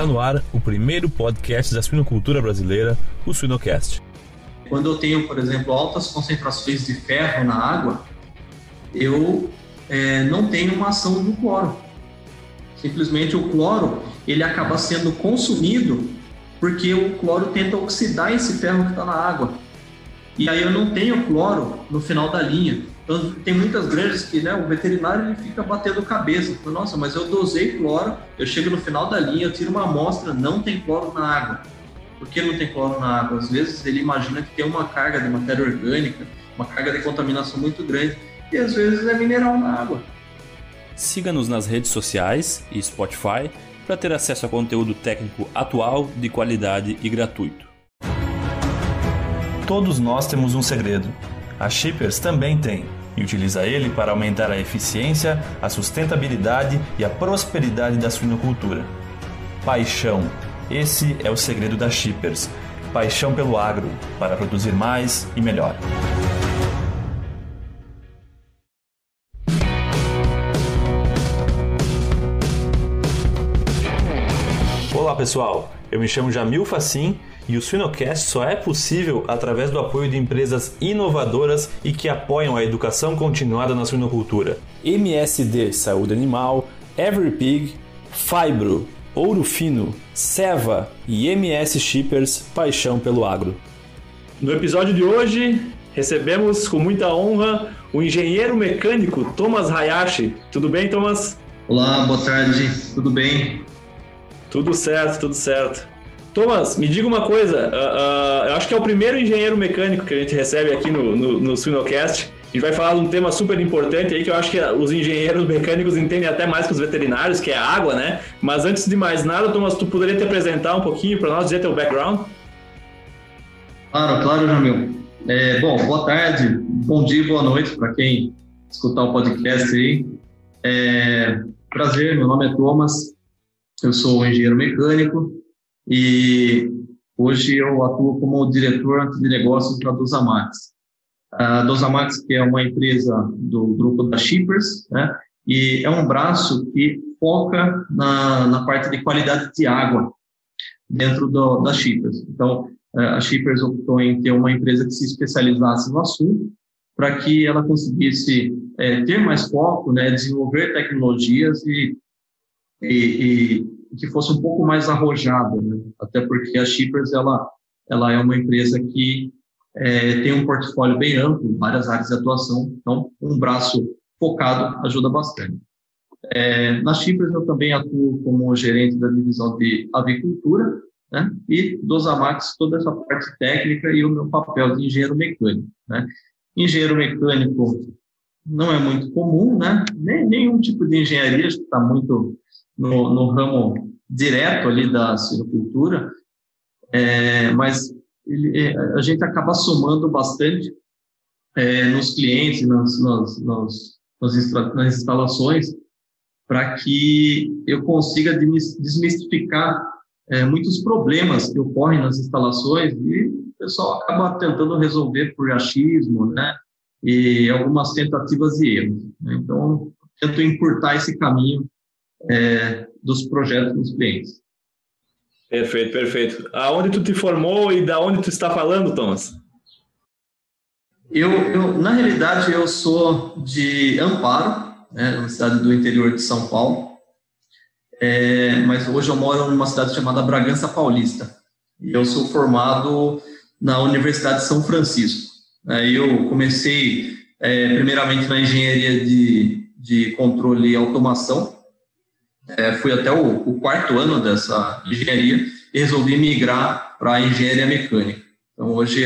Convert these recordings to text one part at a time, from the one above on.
Está no ar o primeiro podcast da suinocultura brasileira, o Suinocast. Quando eu tenho, por exemplo, altas concentrações de ferro na água, eu é, não tenho uma ação do cloro. Simplesmente o cloro ele acaba sendo consumido porque o cloro tenta oxidar esse ferro que está na água. E aí eu não tenho cloro no final da linha. Então, tem muitas granjas que né, o veterinário ele fica batendo cabeça. Nossa, mas eu dosei cloro, eu chego no final da linha, eu tiro uma amostra, não tem cloro na água. Por que não tem cloro na água? Às vezes ele imagina que tem uma carga de matéria orgânica, uma carga de contaminação muito grande, e às vezes é mineral na água. Siga-nos nas redes sociais e Spotify para ter acesso a conteúdo técnico atual, de qualidade e gratuito. Todos nós temos um segredo. A Shippers também tem e utiliza ele para aumentar a eficiência, a sustentabilidade e a prosperidade da suinocultura. Paixão. Esse é o segredo da Shippers. Paixão pelo agro, para produzir mais e melhor. Olá pessoal, eu me chamo Jamil Facim e o Suinocast só é possível através do apoio de empresas inovadoras e que apoiam a educação continuada na suinocultura. MSD Saúde Animal, EveryPig, Fibro, Ouro Fino, Seva e MS Shippers Paixão pelo Agro. No episódio de hoje, recebemos com muita honra o engenheiro mecânico Thomas Hayashi. Tudo bem, Thomas? Olá, boa tarde, tudo bem? Tudo certo, tudo certo. Thomas, me diga uma coisa. Uh, uh, eu acho que é o primeiro engenheiro mecânico que a gente recebe aqui no, no, no Suinocast. A gente vai falar de um tema super importante aí que eu acho que os engenheiros mecânicos entendem até mais que os veterinários, que é a água, né? Mas antes de mais nada, Thomas, tu poderia te apresentar um pouquinho para nós, dizer teu background? Claro, claro, Jamil. É, bom, boa tarde, bom dia, boa noite para quem escutar o podcast aí. É, prazer, meu nome é Thomas, eu sou engenheiro mecânico, e hoje eu atuo como diretor de negócios da Dosamax. A Dosamax que é uma empresa do grupo da Shippers, né? E é um braço que foca na, na parte de qualidade de água dentro do, da Shippers. Então, é, a Shippers optou em ter uma empresa que se especializasse no assunto para que ela conseguisse é, ter mais foco, né, desenvolver tecnologias e, e, e que fosse um pouco mais arrojada, né? até porque a Shippers ela, ela é uma empresa que é, tem um portfólio bem amplo, várias áreas de atuação, então um braço focado ajuda bastante. É, na Shippers eu também atuo como gerente da divisão de avicultura, né? e dos Amax toda essa parte técnica e o meu papel de engenheiro mecânico. Né? Engenheiro mecânico não é muito comum, né? Nem, nenhum tipo de engenharia está muito no, no ramo direto ali da silvicultura, é, mas ele, é, a gente acaba somando bastante é, nos clientes, nas, nas, nas, nas instalações, para que eu consiga desmistificar é, muitos problemas que ocorrem nas instalações e o pessoal acaba tentando resolver por achismo, né? E algumas tentativas e erros. Né? Então, tento encurtar esse caminho é, dos projetos dos clientes. Perfeito, perfeito. Aonde tu te formou e da onde tu está falando, Thomas? Eu, eu na realidade, eu sou de Amparo, né, uma cidade do interior de São Paulo, é, mas hoje eu moro numa cidade chamada Bragança Paulista. E eu sou formado na Universidade de São Francisco. Aí eu comecei, é, primeiramente, na engenharia de, de controle e automação, é, fui até o, o, quarto ano dessa engenharia e resolvi migrar para a engenharia mecânica. Então, hoje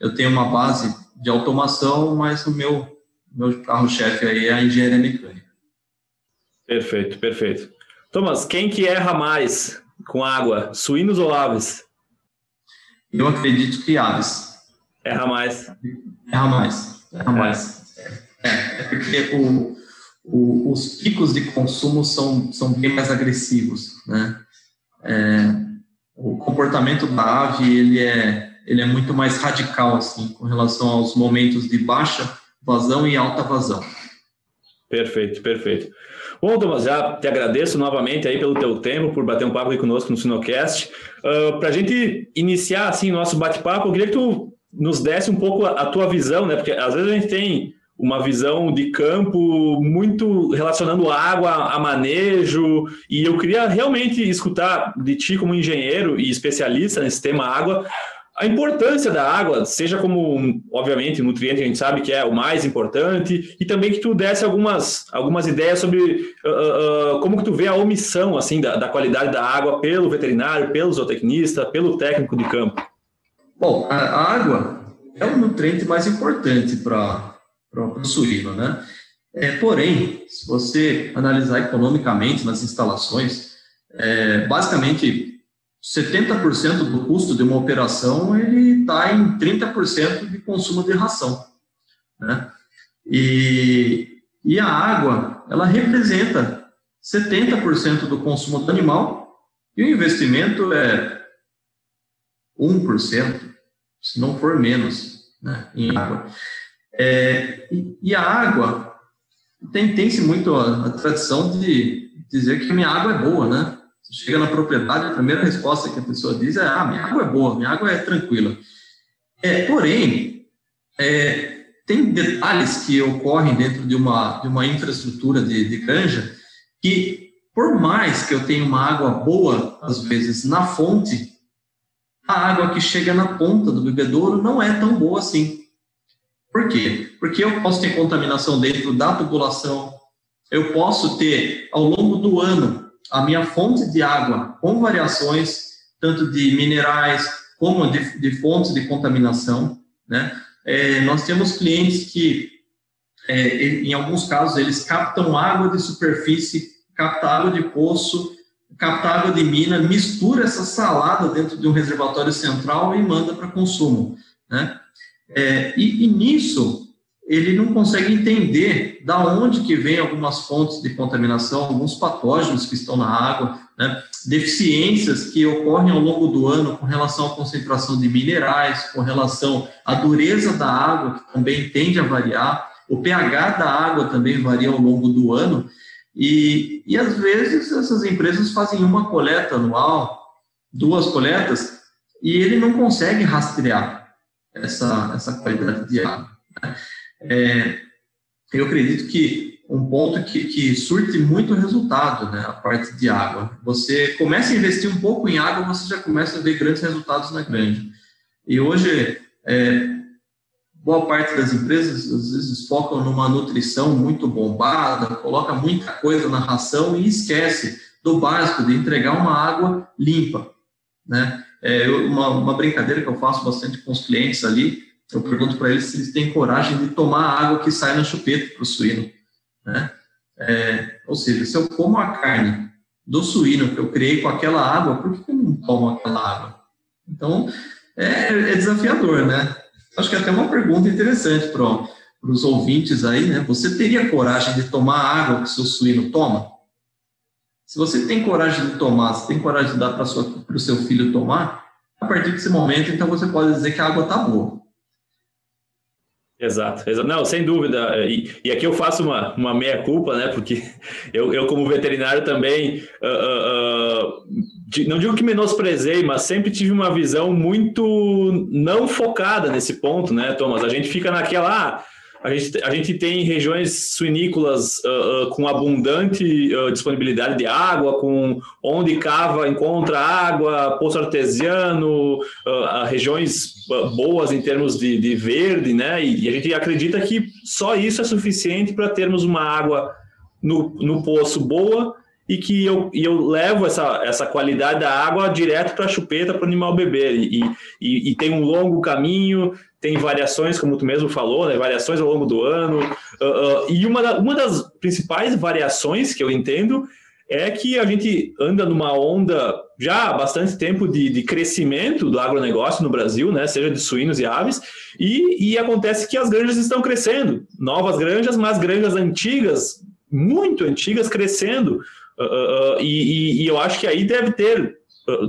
eu tenho uma base de automação, mas o meu, meu carro-chefe aí é a engenharia mecânica. Perfeito, perfeito. Thomas, quem que erra mais com água, suínos ou aves? Eu acredito que aves. Erra mais. Erra mais. Erra mais. É, é porque o, o, os picos de consumo são, são bem mais agressivos, né? É, o comportamento da ave, ele é, ele é muito mais radical, assim, com relação aos momentos de baixa vazão e alta vazão. Perfeito, perfeito. Bom, Thomas, já te agradeço novamente aí pelo teu tempo, por bater um papo aqui conosco no Sinocast. Uh, ah, Para a gente iniciar assim nosso bate-papo, eu queria que tu nos desse um pouco a, a, tua visão, né? Porque às vezes a gente tem uma visão de campo muito relacionando água a manejo, e eu queria realmente escutar de ti como engenheiro e especialista nesse tema água, a importância da água, seja como, obviamente, nutriente a gente sabe que é o mais importante, e também que tu desse algumas, algumas ideias sobre uh, uh, como que tu vê a omissão assim da, da, qualidade da água pelo veterinário, pelo zootecnista, pelo técnico de campo. Bom, a água é o nutriente mais importante para o suíno, né? É, porém, se você analisar economicamente nas instalações, é, basicamente 70% do custo de uma operação ele está em 30% de consumo de ração, né? E, e a água, ela representa 70% do consumo do animal e o investimento é 1%, se não for menos, né, em água. É, e, e, a água, tem, tem-se muito a, a tradição de dizer que minha água é boa, né? Você chega na propriedade, a primeira resposta que a pessoa diz é: ah, minha água é boa, minha água é tranquila. É, porém, é, tem detalhes que ocorrem dentro de uma, de uma infraestrutura de, de granja que, por mais que eu tenha uma água boa, às vezes, na fonte, a água que chega na ponta do bebedouro não é tão boa assim. Por quê? Porque eu posso ter contaminação dentro da tubulação, eu posso ter, ao longo do ano, a minha fonte de água com variações, tanto de minerais como de, de fontes de contaminação, né? É, nós temos clientes que, é, em alguns casos, eles captam água de superfície, captam água de poço, captam água de mina, mistura essa salada dentro de um reservatório central e manda para consumo, né? É, e, e nisso, ele não consegue entender da onde que vem algumas fontes de contaminação, alguns patógenos que estão na água, né? deficiências que ocorrem ao longo do ano com relação à concentração de minerais, com relação à dureza da água, que também tende a variar, o pH da água também varia ao longo do ano, e, e às vezes essas empresas fazem uma coleta anual, duas coletas, e ele não consegue rastrear essa, essa qualidade de água. Né? é, eu acredito que um ponto que, que surte muito resultado, né, a parte de água. Você começa a investir um pouco em água, você já começa a ver grandes resultados na grande. E hoje, é, boa parte das empresas às vezes focam numa nutrição muito bombada, coloca muita coisa na ração e esquece do básico de entregar uma água limpa, né? É, uma, uma brincadeira que eu faço bastante com os clientes ali eu pergunto para eles se eles têm coragem de tomar a água que sai na chupeta para o suíno. Né? É, ou seja, se eu como a carne do suíno que eu criei com aquela água, por que eu não tomo aquela água? Então, é, é desafiador, né? Acho que é até uma pergunta interessante para os ouvintes aí, né? Você teria coragem de tomar a água que seu suíno toma? Se você tem coragem de tomar, se tem coragem de dar para o seu filho tomar, a partir desse momento, então você pode dizer que a água está boa. Exato, exato. Não, sem dúvida. E, e, aqui eu faço uma, uma meia-culpa, né? Porque eu, eu como veterinário, também, uh, uh, uh, não digo que menosprezei, mas sempre tive uma visão muito não focada nesse ponto, né, Thomas? A gente fica naquela. Ah, a gente, a gente tem regiões suinícolas uh, uh, com abundante uh, disponibilidade de água, com onde cava encontra água, poço artesiano, regiões boas em termos de, de verde, né? E, e, a gente acredita que só isso é suficiente para termos uma água no, no poço boa e que eu, e eu levo essa, essa qualidade da água direto para a chupeta para o animal beber. E, e, e, tem um longo caminho, tem variações, como tu mesmo falou, né, variações ao longo do ano. Uh, uh, e uma, da, uma das principais variações que eu entendo é que a gente anda numa onda já há bastante tempo de, de crescimento do agronegócio no Brasil, né, seja de suínos e aves, e, e acontece que as granjas estão crescendo, novas granjas, mas granjas antigas, muito antigas, crescendo. Uh, uh, e, e, eu acho que aí deve ter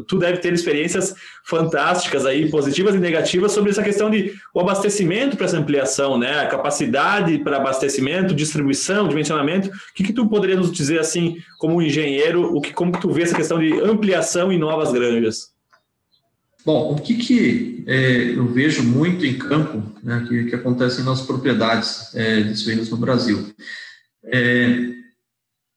tu deve ter experiências fantásticas aí, positivas e negativas, sobre essa questão de o abastecimento para essa ampliação, né? A capacidade para abastecimento, distribuição, dimensionamento. O que, que tu poderia nos dizer assim, como engenheiro, o que, como que tu vê essa questão de ampliação em novas granjas? Bom, o que, que é, eu vejo muito em campo, né, que, que acontece nas propriedades é, de suínos no Brasil? É,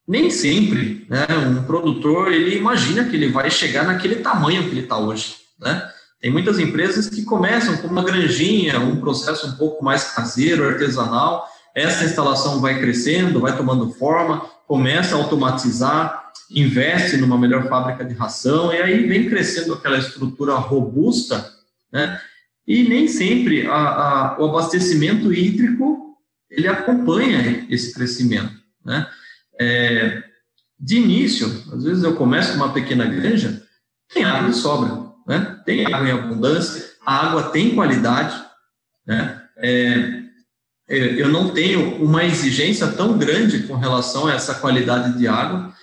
nem sempre né, um produtor ele imagina que ele vai chegar naquele tamanho que ele está hoje. Né? Tem muitas empresas que começam com uma granjinha, um processo um pouco mais caseiro, artesanal. Essa instalação vai crescendo, vai tomando forma, começa a automatizar, investe numa melhor fábrica de ração, e aí vem crescendo aquela estrutura robusta, né? E nem sempre a, a, o abastecimento hídrico ele acompanha esse crescimento, né? É, de início, às vezes eu começo com uma pequena granja, tem água de sobra, né? Tem água em abundância, a água tem qualidade, né? É, é eu não tenho uma exigência tão grande com relação a essa qualidade de água,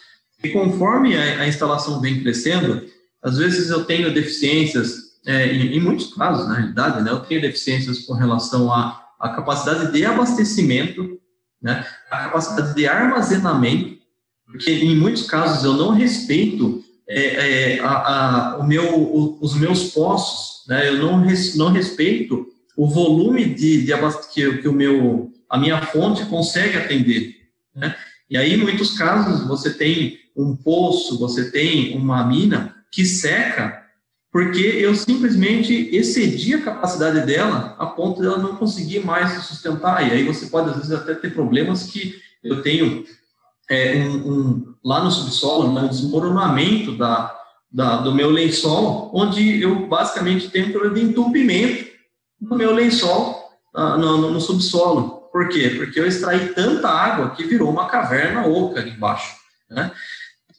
e conforme a, a instalação vem crescendo, às vezes eu tenho deficiências, é, em, em, muitos casos, na realidade, né, eu tenho deficiências com relação à, à capacidade de abastecimento, né, a capacidade de armazenamento, porque em muitos casos eu não respeito é, é, a, a, o meu, o, os meus poços, né, eu não, res, não respeito o volume de, de que, que o meu, a minha fonte consegue atender. Né? E aí, em muitos casos, você tem um poço, você tem uma mina que seca porque eu simplesmente excedi a capacidade dela a ponto dela não conseguir mais se sustentar. E aí você pode, às vezes, até ter problemas que eu tenho é, um, um, lá no subsolo, né, um desmoronamento da, da, do meu lençol, onde eu basicamente tenho um problema de entupimento do meu lençol uh, no, no, subsolo. Por quê? Porque eu extraí tanta água que virou uma caverna oca ali embaixo. Né?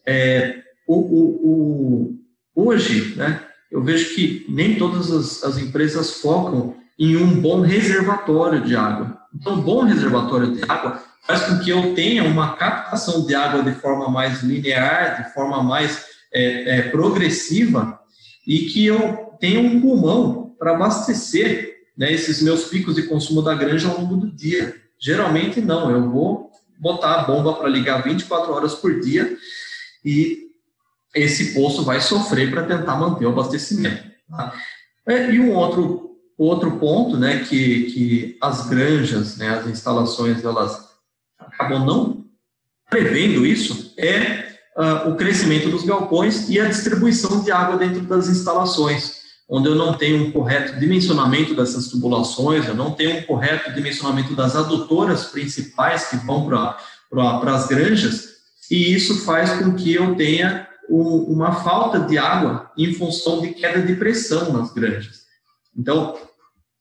É, o, o, o, hoje, né, eu vejo que nem todas as, as empresas focam em um bom reservatório de água. Então, um bom reservatório de água faz com que eu tenha uma captação de água de forma mais linear, de forma mais é, é, progressiva, e que eu tenha um pulmão para abastecer né, esses meus picos de consumo da granja ao longo do dia. Geralmente, não, eu vou botar a bomba para ligar 24 horas por dia e esse poço vai sofrer para tentar manter o abastecimento. Tá? É, e um outro, outro ponto, né, que, que as granjas, né, as instalações, elas acabam não prevendo isso, é uh, o crescimento dos galpões e a distribuição de água dentro das instalações, onde eu não tenho um correto dimensionamento dessas tubulações, eu não tenho um correto dimensionamento das adutoras principais que vão para as granjas, e isso faz com que eu tenha um, uma falta de água em função de queda de pressão nas granjas. Então,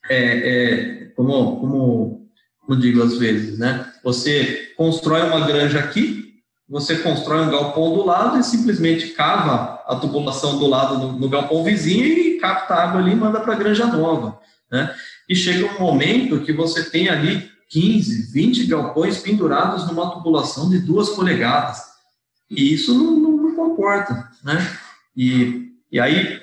é, é, como, como, como digo às vezes, né? Você constrói uma granja aqui, você constrói um galpão do lado e simplesmente cava a tubulação do lado no, no galpão vizinho e capta água ali e manda para a granja nova, né? E chega um momento que você tem ali 15, 20 galpões pendurados numa tubulação de duas polegadas. E isso não, não comporta, né? E, e aí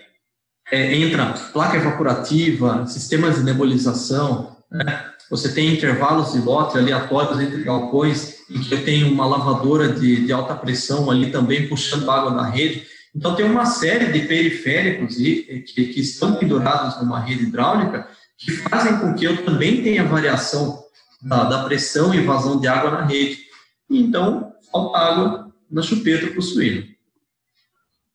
é, entra placa evaporativa, sistemas de nebulização, né? Você tem intervalos de lote aleatórios entre galpões, em que tenho uma lavadora de, de alta pressão ali também puxando água da rede. Então, tem uma série de periféricos que, que estão pendurados numa rede hidráulica que fazem com que eu também tenha variação da, da pressão e vazão de água na rede. E então, falta água na chupeta para o suíno.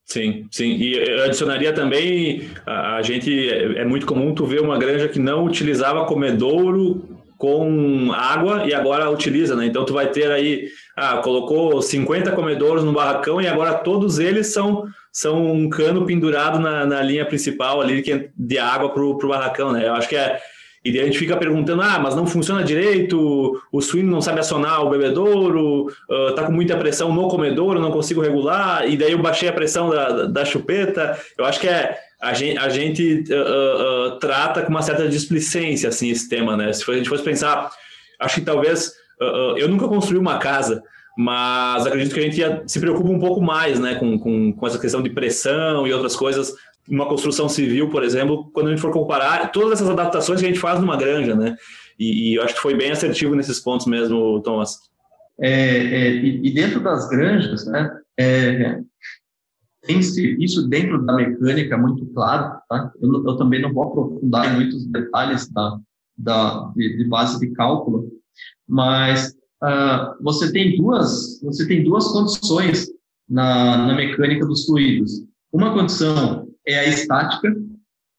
Sim, sim. E eu adicionaria também, a, gente, é, é, muito comum tu ver uma granja que não utilizava comedouro com água e agora utiliza, né? Então tu vai ter aí, ah, colocou 50 comedouros no barracão e agora todos eles são, são um cano pendurado na, na linha principal ali que é de água para o barracão, né? Eu acho que é, e a gente fica perguntando, ah, mas não funciona direito, o suíno não sabe acionar o bebedouro, uh, tá com muita pressão no comedouro, não consigo regular, e daí eu baixei a pressão da, da chupeta. Eu acho que é a gente, a gente uh, uh, trata com uma certa displicência assim esse tema, né? Se a gente fosse pensar, acho que talvez eu nunca construí uma casa, mas acredito que a gente ia, se preocupa um pouco mais né, com, com, com essa questão de pressão e outras coisas. Uma construção civil, por exemplo, quando a gente for comparar todas essas adaptações que a gente faz numa granja, né? E, e eu acho que foi bem assertivo nesses pontos mesmo, Thomas. É, é, e, dentro das granjas, né, é, tem isso dentro da mecânica muito claro, tá? Eu, eu, também não vou aprofundar em muitos detalhes da, da de, de base de cálculo, mas uh, você tem duas você tem duas condições na, na mecânica dos fluidos. Uma condição é a estática,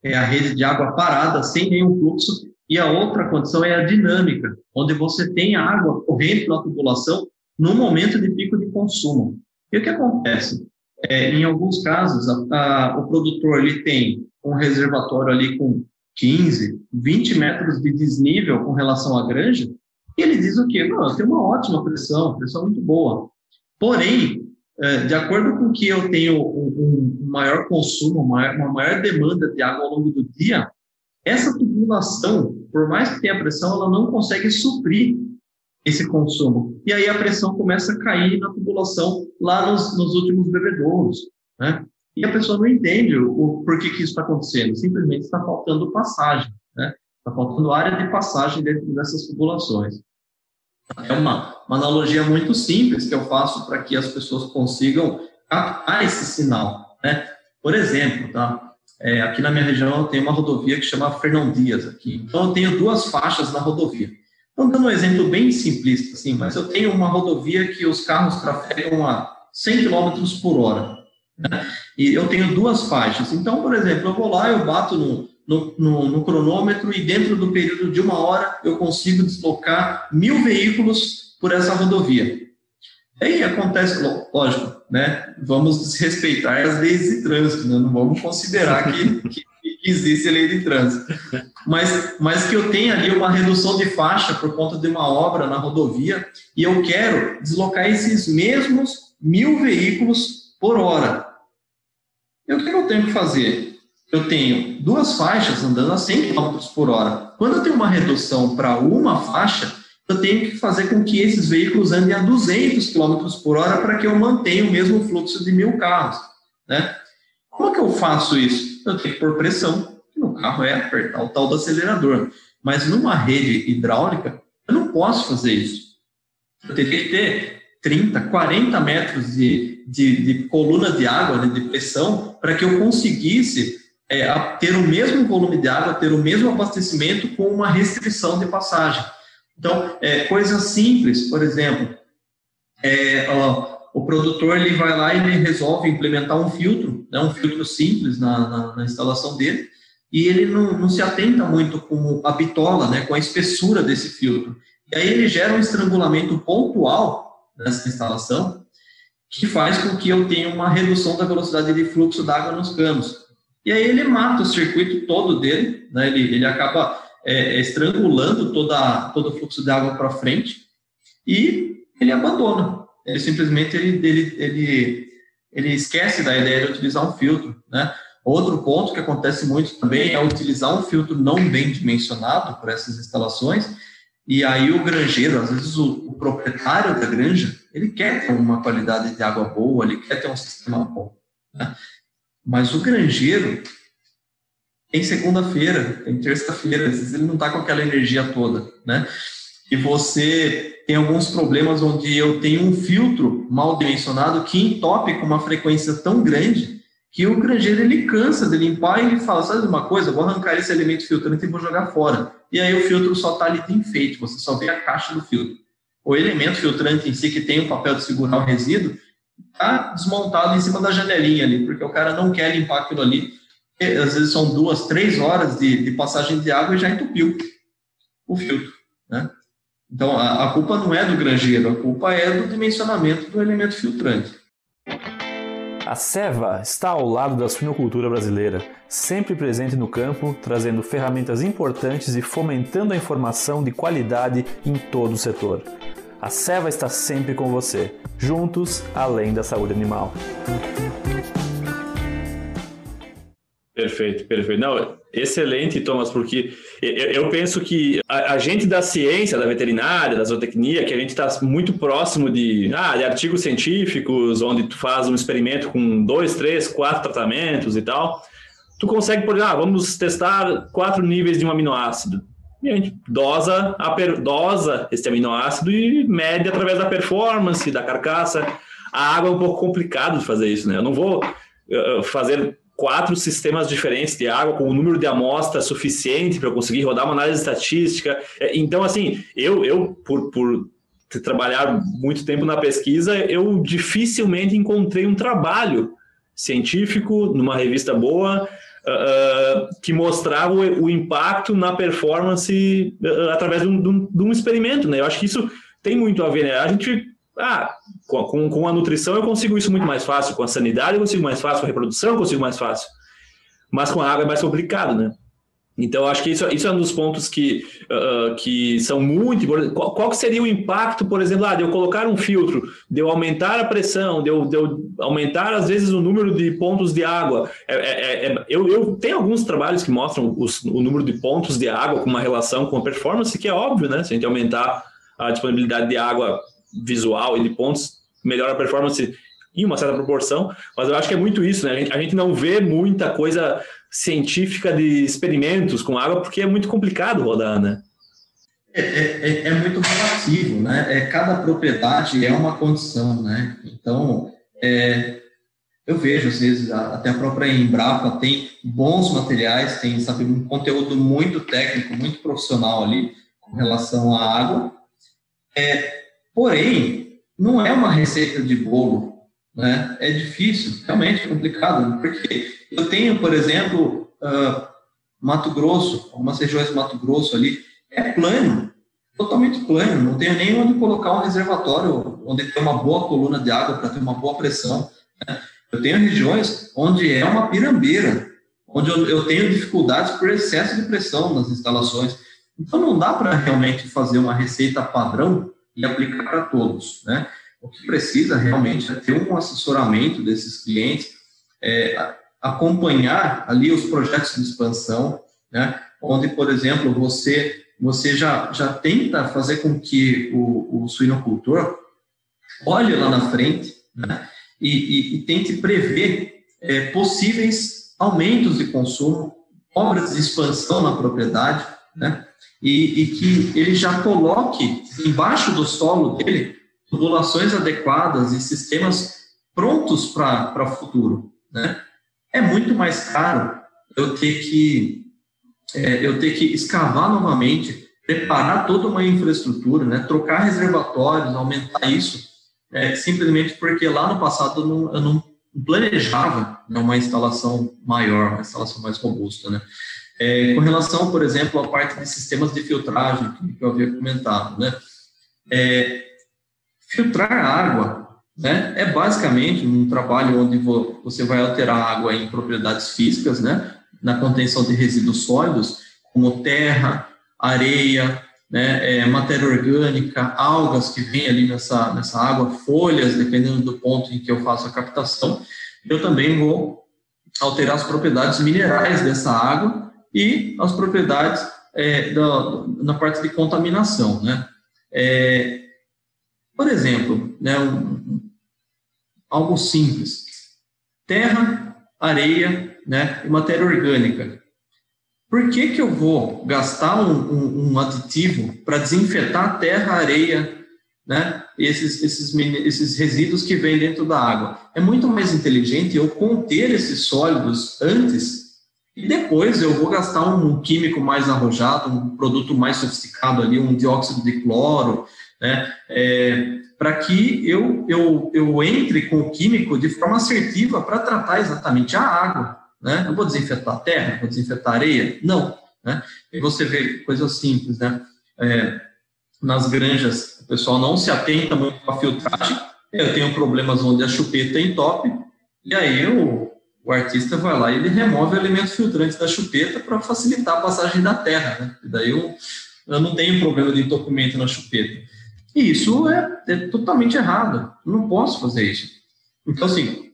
é a rede de água parada sem nenhum fluxo, e a outra condição é a dinâmica, onde você tem a água correndo na tubulação no momento de pico de consumo. E o que acontece? É, em alguns casos, a, a, o produtor ele tem um reservatório ali com 15, 20 metros de desnível com relação à granja, e ele diz o quê? Não, tem uma ótima pressão, pressão muito boa. Porém, é, de acordo com que eu tenho um, maior consumo, uma maior demanda de água ao longo do dia, essa tubulação, por mais que tenha pressão, ela não consegue suprir esse consumo. E aí a pressão começa a cair na tubulação lá nos, nos últimos bebedouros, né? E a pessoa não entende o, o por que, que isso está acontecendo. Simplesmente está faltando passagem, né? Está faltando área de passagem dentro dessas tubulações. É uma, uma analogia muito simples que eu faço para que as pessoas consigam captar esse sinal, né? Por exemplo, tá? É, aqui na minha região tenho uma rodovia que chama Fernão Dias aqui. Então eu tenho duas faixas na rodovia. Então, dando um exemplo bem simplista, assim, mas eu tenho uma rodovia que os carros trafegam a 100 km por hora. Né? E eu tenho duas faixas. Então, por exemplo, eu vou lá, eu bato no, no, no, no, cronômetro e dentro do período de uma hora eu consigo deslocar mil veículos por essa rodovia. Aí acontece, lógico, né? Vamos desrespeitar as leis de trânsito, né? não vamos considerar que, que, existe lei de trânsito. Mas, mas que eu tenha ali uma redução de faixa por conta de uma obra na rodovia e eu quero deslocar esses mesmos mil veículos por hora. E o que eu tenho que fazer? Eu tenho duas faixas andando a 100 km por hora. Quando eu tenho uma redução para uma faixa, eu tenho que fazer com que esses veículos andem a 200 km por hora para que eu mantenha o mesmo fluxo de mil carros. Né? Como que eu faço isso? Eu tenho que pôr pressão no carro, é apertar o tal do acelerador. Mas numa rede hidráulica, eu não posso fazer isso. Eu teria que ter 30, 40 metros de, de, de coluna de água, né, de pressão, para que eu conseguisse é, ter o mesmo volume de água, ter o mesmo abastecimento com uma restrição de passagem. Então, é, coisas simples, por exemplo, é, ó, o produtor ele vai lá e ele resolve implementar um filtro, né, um filtro simples na, na, na instalação dele, e ele não, não, se atenta muito com a bitola, né, com a espessura desse filtro. E aí ele gera um estrangulamento pontual nessa instalação, que faz com que eu tenha uma redução da velocidade de fluxo d'água nos canos. E aí ele mata o circuito todo dele, né, ele, ele acaba é, é, estrangulando toda, todo o fluxo de água para frente e ele abandona. Ele simplesmente ele, ele, ele, ele esquece da ideia de utilizar um filtro. Né? Outro ponto que acontece muito também é utilizar um filtro não bem dimensionado para essas instalações e aí o granjeiro, às vezes o, o, proprietário da granja, ele quer ter uma qualidade de água boa, ele quer ter um sistema bom. Né? Mas o granjeiro, tem segunda-feira, tem terça-feira, às vezes ele não está com aquela energia toda, né? E você tem alguns problemas onde eu tenho um filtro mal dimensionado que entope com uma frequência tão grande que o granjeiro ele cansa de limpar e ele fala, sabe uma coisa, vou arrancar esse elemento filtrante e vou jogar fora. E aí o filtro só está ali de enfeite, você só vê a caixa do filtro. O elemento filtrante em si, que tem o papel de segurar o resíduo, está desmontado em cima da janelinha ali, porque o cara não quer limpar aquilo ali às vezes são duas, três horas de, de passagem de água e já entupiu o filtro, né? Então, a, a culpa não é do granjeiro, a culpa é do dimensionamento do elemento filtrante. A Seva está ao lado da suinocultura brasileira, sempre presente no campo, trazendo ferramentas importantes e fomentando a informação de qualidade em todo o setor. A Seva está sempre com você, juntos além da saúde animal. Perfeito, perfeito. Não, excelente, Thomas, porque eu, penso que a, gente da ciência, da veterinária, da zootecnia, que a gente está muito próximo de, ah, de artigos científicos, onde tu faz um experimento com dois, três, quatro tratamentos e tal, tu consegue, por ah, vamos testar quatro níveis de um aminoácido. E a gente dosa, a per, dosa esse aminoácido e mede através da performance, da carcaça. A água é um pouco complicado de fazer isso, né? Eu não vou uh, fazer quatro sistemas diferentes de água com o um número de amostras suficiente para conseguir rodar uma análise estatística. É, então, assim, eu, eu por, por trabalhar muito tempo na pesquisa, eu dificilmente encontrei um trabalho científico numa revista boa uh, que mostrava o, o, impacto na performance uh, através de um, de, um, de um, experimento, né? Eu acho que isso tem muito a ver, né? A gente ah, com, com a nutrição eu consigo isso muito mais fácil, com a sanidade eu consigo mais fácil, com a reprodução eu consigo mais fácil. Mas com a água é mais complicado, né? Então, acho que isso, isso é um dos pontos que, uh, que são muito importantes. Qual, qual seria o impacto, por exemplo, ah, de eu colocar um filtro, de eu aumentar a pressão, de eu, de eu aumentar, às vezes, o número de pontos de água? É, é, é, eu, eu tenho alguns trabalhos que mostram os, o número de pontos de água com uma relação com a performance, que é óbvio, né? Se a gente aumentar a disponibilidade de água visual e de pontos, melhora a performance em uma certa proporção, mas eu acho que é muito isso, né? A gente, a gente não vê muita coisa científica de experimentos com água porque é muito complicado rodar, né? É, é, é, é muito relativo, né? É, cada propriedade é uma condição, né? Então, é, eu vejo, às vezes, até a própria Embrapa tem bons materiais, tem, sabe, um conteúdo muito técnico, muito profissional ali com relação à água. É, Porém, não é uma receita de bolo, né? É difícil, realmente é complicado, porque eu tenho, por exemplo, uh, Mato Grosso, algumas regiões do Mato Grosso ali, é plano, totalmente plano, não tenho nem onde colocar um reservatório onde tem uma boa coluna de água para ter uma boa pressão. Né? Eu tenho regiões onde é uma pirambeira, onde eu, eu tenho dificuldades por excesso de pressão nas instalações. Então não dá para realmente fazer uma receita padrão e aplicar para todos, né? O que precisa realmente é ter um assessoramento desses clientes, é, acompanhar ali os projetos de expansão, né? Onde, por exemplo, você você já, já tenta fazer com que o, o suinocultor olhe lá na frente né? e, e, e tente prever é, possíveis aumentos de consumo, obras de expansão na propriedade, né? e, e que ele já coloque embaixo do solo dele tubulações adequadas e sistemas prontos para o futuro. Né? É muito mais caro eu ter que é, eu ter que escavar novamente, preparar toda uma infraestrutura, né? trocar reservatórios, aumentar isso, é, simplesmente porque lá no passado eu não, eu não planejava né, uma instalação maior, uma instalação mais robusta. Né? É, com relação, por exemplo, à parte de sistemas de filtragem, que eu havia comentado, né? É, filtrar água né, é basicamente um trabalho onde você vai alterar a água em propriedades físicas, né, na contenção de resíduos sólidos, como terra, areia, né, é, matéria orgânica, algas que vêm ali nessa, nessa água, folhas, dependendo do ponto em que eu faço a captação. Eu também vou alterar as propriedades minerais dessa água e as propriedades é, da, na parte de contaminação, né? É, por exemplo, né, um, algo simples: terra, areia, né, e matéria orgânica. Por que, que eu vou gastar um, um, um aditivo para desinfetar terra, areia, né, esses, esses, esses resíduos que vêm dentro da água? É muito mais inteligente eu conter esses sólidos antes e depois eu vou gastar um químico mais arrojado, um produto mais sofisticado ali, um dióxido de cloro, né? É, para que eu, eu, eu entre com o químico de forma assertiva para tratar exatamente a água. Né? Eu vou desinfetar a terra, vou desinfetar a areia? Não. Né? E você vê coisas simples, né? É, nas granjas, o pessoal não se atenta muito a filtragem. Eu tenho problemas onde a chupeta entope, e aí eu o artista vai lá e ele remove o elemento filtrante da chupeta para facilitar a passagem da terra. Né? E daí eu, eu não tenho problema de entupimento na chupeta. E isso é, é totalmente errado. Eu não posso fazer isso. Então, assim,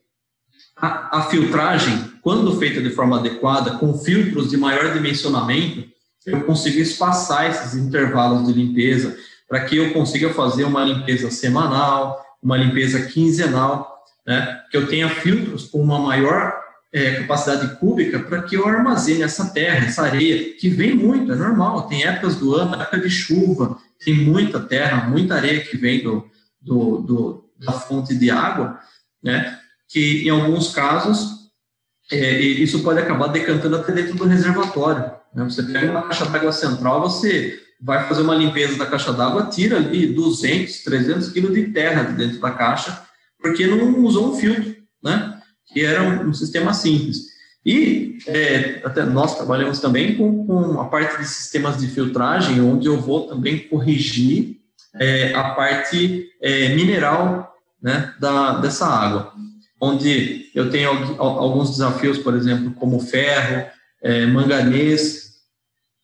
a, a filtragem, quando feita de forma adequada, com filtros de maior dimensionamento, eu consigo espaçar esses intervalos de limpeza para que eu consiga fazer uma limpeza semanal, uma limpeza quinzenal, né? que eu tenha filtros com uma maior é, capacidade cúbica para que eu armazene essa terra, essa areia, que vem muito, é normal, tem épocas do ano, época de chuva, tem muita terra, muita areia que vem do, do, do da fonte de água, né? que em alguns casos é, isso pode acabar decantando até dentro do reservatório. Né? Você pega uma caixa d'água central, você vai fazer uma limpeza da caixa d'água, tira ali 200, 300 quilos de terra de dentro da caixa, porque não usou um filtro, né? Que era um, um sistema simples. E é, até nós trabalhamos também com, com, a parte de sistemas de filtragem, onde eu vou também corrigir é, a parte é, mineral né, da, dessa água, onde eu tenho alguns desafios, por exemplo, como ferro, é, manganês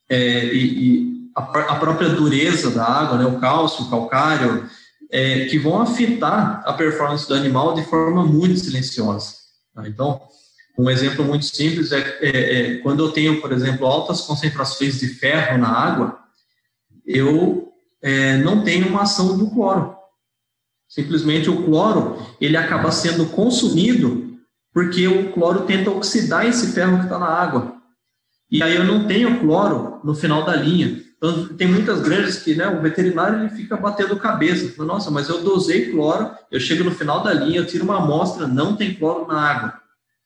é, e, e a, a, própria dureza da água, né, o cálcio, o calcário, é, que vão afetar a performance do animal de forma muito silenciosa. Tá? Então, um exemplo muito simples é, é, é, quando eu tenho, por exemplo, altas concentrações de ferro na água, eu é, não tenho uma ação do cloro. Simplesmente o cloro ele acaba sendo consumido porque o cloro tenta oxidar esse ferro que está na água. E aí eu não tenho cloro no final da linha. Então, tem muitas granjas que né, o veterinário ele fica batendo cabeça. Fala, Nossa, mas eu dosei cloro, eu chego no final da linha, eu tiro uma amostra, não tem cloro na água.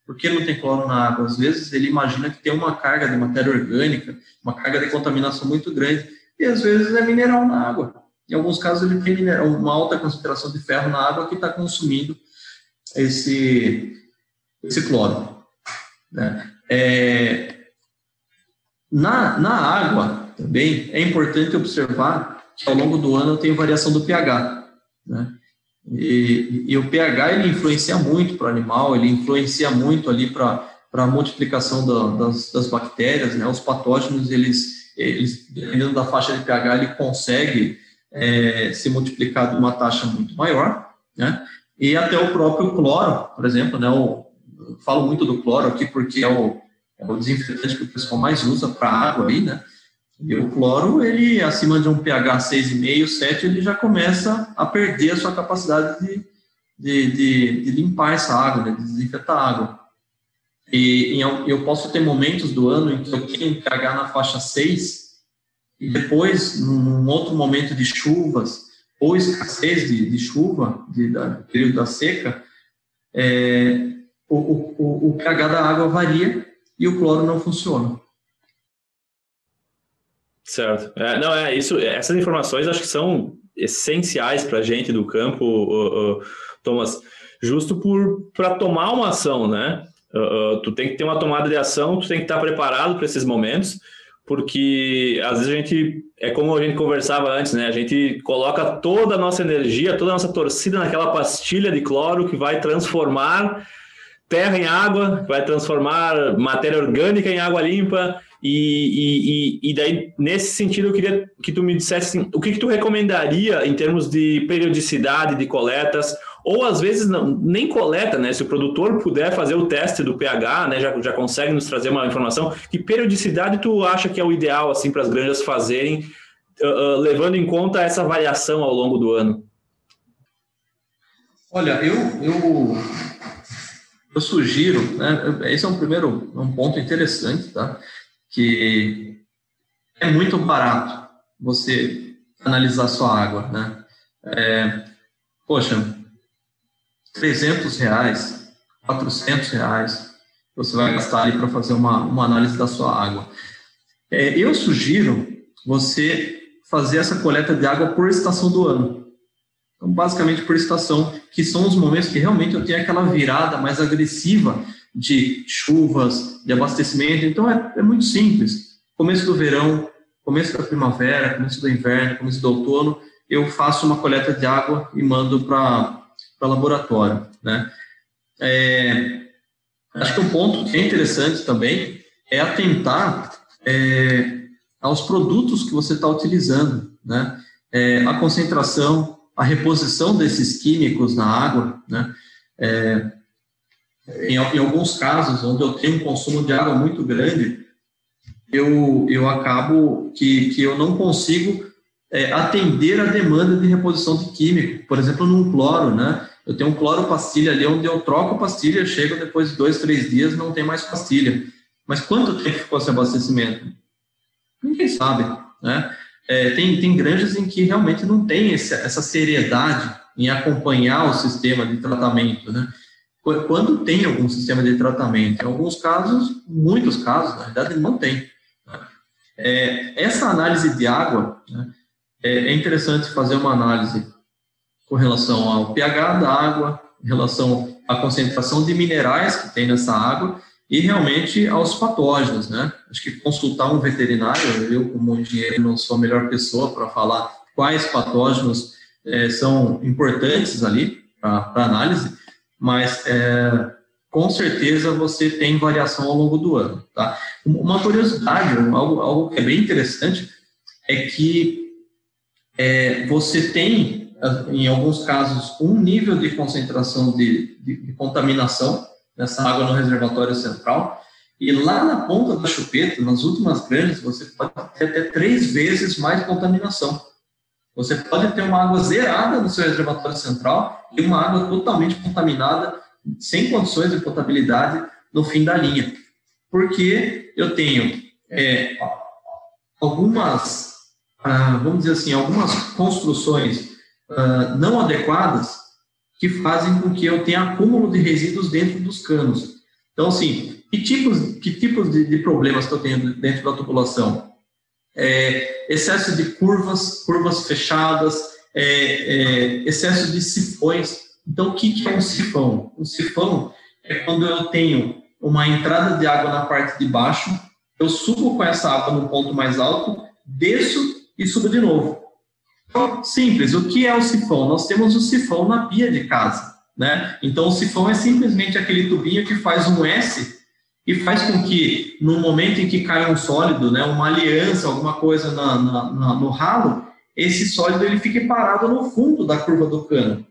Por que não tem cloro na água? Às vezes ele imagina que tem uma carga de matéria orgânica, uma carga de contaminação muito grande, e às vezes é mineral na água. Em alguns casos ele tem mineral, uma alta concentração de ferro na água que está consumindo esse, esse cloro. Né? É, na, na água, também é importante observar que ao longo do ano tem variação do pH, né? E, e, o pH ele influencia muito para o animal, ele influencia muito ali para a multiplicação da, das, das, bactérias, né? Os patógenos, eles, eles, dependendo da faixa de pH, ele consegue é, se multiplicar de uma taxa muito maior, né? E até o próprio cloro, por exemplo, né? Eu falo muito do cloro aqui porque é o, é o desinfetante que o pessoal mais usa para água aí, né? E o cloro, ele, acima de um pH 6,5, 7, ele já começa a perder a sua capacidade de, de, de, de limpar essa água, né, de desinfetar a água. E, eu posso ter momentos do ano em que eu tenho pH na faixa 6, e depois, num outro momento de chuvas, ou escassez de, de chuva, de, da, período da seca, é, o, o, o pH da água varia e o cloro não funciona. Certo. É, não, é isso. Essas informações acho que são essenciais para a gente do campo, uh, uh, Thomas, justo para tomar uma ação, né? Uh, tu tem que ter uma tomada de ação, tu tem que estar preparado para esses momentos, porque às vezes a gente é como a gente conversava antes, né? A gente coloca toda a nossa energia, toda a nossa torcida naquela pastilha de cloro que vai transformar terra em água, vai transformar matéria orgânica em água limpa e, e, e, daí, nesse sentido, eu queria que tu me dissesse assim, o que, que tu recomendaria em termos de periodicidade de coletas, ou às vezes não, nem coleta, né? Se o produtor puder fazer o teste do pH, né? Já, já consegue nos trazer uma informação. Que periodicidade tu acha que é o ideal assim para as granjas fazerem, uh, uh, levando em conta essa variação ao longo do ano? Olha, eu, eu, eu sugiro, né? Esse é um primeiro um ponto interessante, tá? Que é muito barato você analisar sua água, né? É, poxa, 300 reais, 400 reais, você vai gastar ali para fazer uma, uma análise da sua água. É, eu sugiro você fazer essa coleta de água por estação do ano. Então, basicamente por estação, que são os momentos que realmente eu tenho aquela virada mais agressiva de chuvas, de abastecimento. Então é, é muito simples. Começo do verão, começo da primavera, começo do inverno, começo do outono, eu faço uma coleta de água e mando para laboratório, né? É, acho que um ponto que é interessante também é atentar é, aos produtos que você está utilizando, né? É, a concentração, a reposição desses químicos na água, né? É, em, em, alguns casos, onde eu tenho um consumo de água muito grande, eu, eu acabo que, que eu não consigo é, atender a demanda de reposição de químico. Por exemplo, num cloro, né? Eu tenho um cloro pastilha ali, onde eu troco pastilha, chego depois de dois, três dias, não tem mais pastilha. Mas quanto tempo ficou esse abastecimento? Ninguém sabe, né? É, tem, tem granjas em que realmente não tem esse, essa seriedade em acompanhar o sistema de tratamento, né? Quando tem algum sistema de tratamento, em alguns casos, muitos casos, na verdade, não tem. Né? É, essa análise de água, né, é, é interessante fazer uma análise com relação ao pH da água, em relação à concentração de minerais que tem nessa água e realmente aos patógenos, né? Acho que consultar um veterinário, eu como engenheiro não sou a melhor pessoa para falar quais patógenos é, são importantes ali para análise, mas é, com certeza você tem variação ao longo do ano, tá? Uma curiosidade, algo, algo que é bem interessante, é que é, você tem, em alguns casos, um nível de concentração de, de, de contaminação nessa água no reservatório central, e lá na ponta da chupeta, nas últimas grandes, você pode ter até três vezes mais contaminação. Você pode ter uma água zerada no seu reservatório central e uma água totalmente contaminada, sem condições de potabilidade no fim da linha. Porque eu tenho é, algumas, ah, vamos dizer assim, algumas construções ah, não adequadas que fazem com que eu tenha acúmulo de resíduos dentro dos canos. Então, assim, que tipos, que tipos de, de problemas que eu tenho dentro da tubulação? É, excesso de curvas, curvas fechadas, é, é, excesso de sifões. Então, o que, que é um sifão? Um sifão é quando eu tenho uma entrada de água na parte de baixo, eu subo com essa água no ponto mais alto, desço e subo de novo. Simples, o que é o sifão? Nós temos o sifão na pia de casa, né? Então, o sifão é simplesmente aquele tubinho que faz um S e faz com que, no momento em que cai um sólido, né, uma aliança, alguma coisa na, na, na, no ralo, esse sólido ele fique parado no fundo da curva do cano.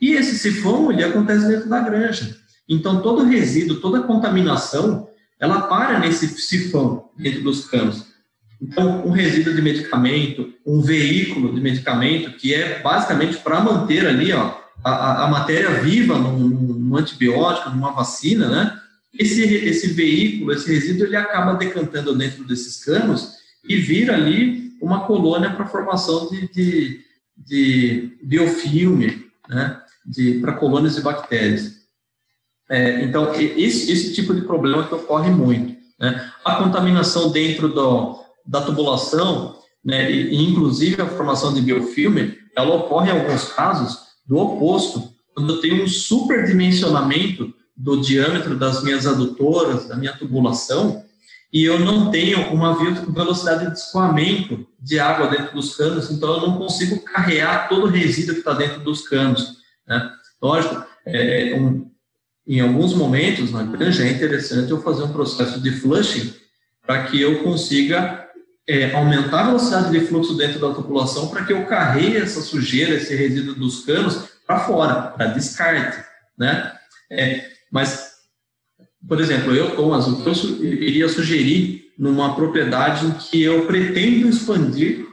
E esse sifão, ele acontece dentro da granja. Então, todo resíduo, toda contaminação, ela para nesse sifão dentro dos canos. Então, um resíduo de medicamento, um veículo de medicamento, que é basicamente para manter ali ó, a, a matéria viva num, num, antibiótico, numa vacina, né? Esse, esse veículo, esse resíduo, ele acaba decantando dentro desses canos e vira ali uma colônia para formação de, de, de biofilme, né? para colônias de bactérias. É, então, esse, esse tipo de problema que ocorre muito. Né? A contaminação dentro do, da tubulação, né, e, inclusive a formação de biofilme, ela ocorre em alguns casos do oposto, quando eu tenho um superdimensionamento do diâmetro das minhas adutoras, da minha tubulação, e eu não tenho uma velocidade de escoamento de água dentro dos canos, então eu não consigo carregar todo o resíduo que está dentro dos canos. Né? Lógico, é, um, em alguns momentos na granja é interessante eu fazer um processo de flushing para que eu consiga é, aumentar a velocidade de fluxo dentro da tubulação para que eu carregue essa sujeira, esse resíduo dos canos para fora, para descarte, né? É, mas, por exemplo, eu, Thomas, o que eu iria sugerir numa propriedade em que eu pretendo expandir,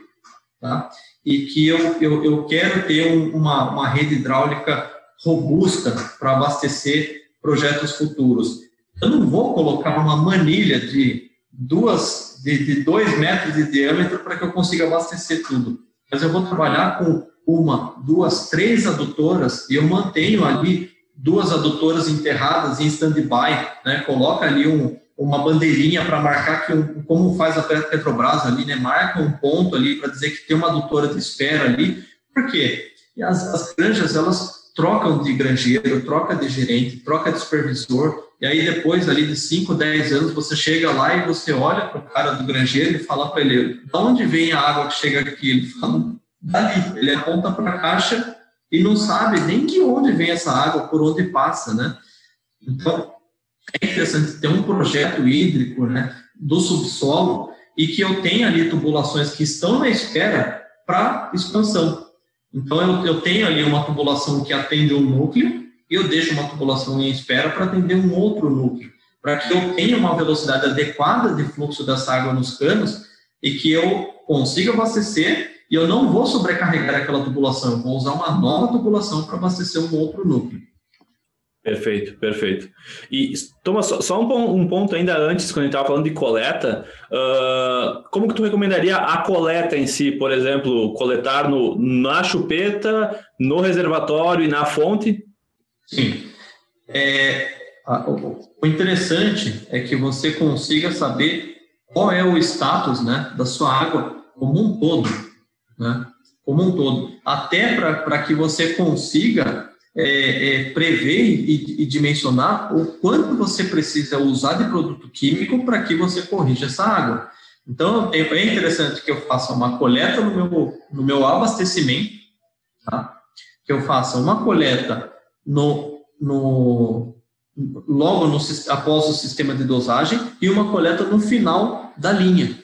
tá? E que eu, eu, eu quero ter um, uma, uma rede hidráulica robusta para abastecer projetos futuros. Eu não vou colocar uma manilha de duas de, de dois metros de diâmetro para que eu consiga abastecer tudo. Mas eu vou trabalhar com uma, duas, três adutoras e eu mantenho ali duas adutoras enterradas em stand-by, né? Coloca ali um, uma bandeirinha para marcar que um, como faz a Petrobras ali, né? Marca um ponto ali para dizer que tem uma adutora de espera ali. Por quê? E as, as granjas elas trocam de granjeiro, troca de gerente, troca de supervisor, e aí depois ali de 5, 10 anos você chega lá e você olha para o cara do granjeiro e fala para ele, de onde vem a água que chega aqui? Ele fala, dali, ele aponta para a caixa e não sabe nem de onde vem essa água, por onde passa, né? Então, é interessante ter um projeto hídrico, né, do subsolo e que eu tenha ali tubulações que estão na espera para expansão. Então, eu, eu tenho ali uma tubulação que atende um núcleo e eu deixo uma tubulação em espera para atender um outro núcleo, para que eu tenha uma velocidade adequada de fluxo dessa água nos canos e que eu consiga abastecer e eu não vou sobrecarregar aquela tubulação, eu vou usar uma nova tubulação para abastecer um outro núcleo. Perfeito, perfeito. E, Thomas, só, só um, um, ponto ainda antes, quando a gente estava falando de coleta, uh, como que tu recomendaria a coleta em si? Por exemplo, coletar no, na chupeta, no reservatório e na fonte? Sim. É, o, o interessante é que você consiga saber qual é o status né, da sua água como um todo, né? Como um todo. Até para que você consiga é, é, prever e, e, dimensionar o quanto você precisa usar de produto químico para que você corrija essa água. Então, é, é interessante que eu faça uma coleta no meu, no meu abastecimento, tá? que eu faça uma coleta no, no, logo no, após o sistema de dosagem e uma coleta no final da linha.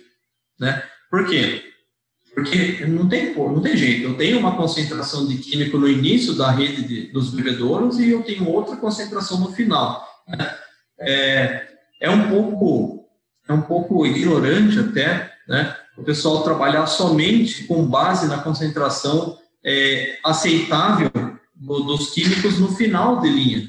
Né? Por quê? Porque não tem, não tem jeito. Eu tenho uma concentração de químico no início da rede de, dos bebedouros e eu tenho outra concentração no final. Né? É, é um pouco é um pouco ignorante até, né? O pessoal trabalhar somente com base na concentração é, aceitável do, dos químicos no final de linha.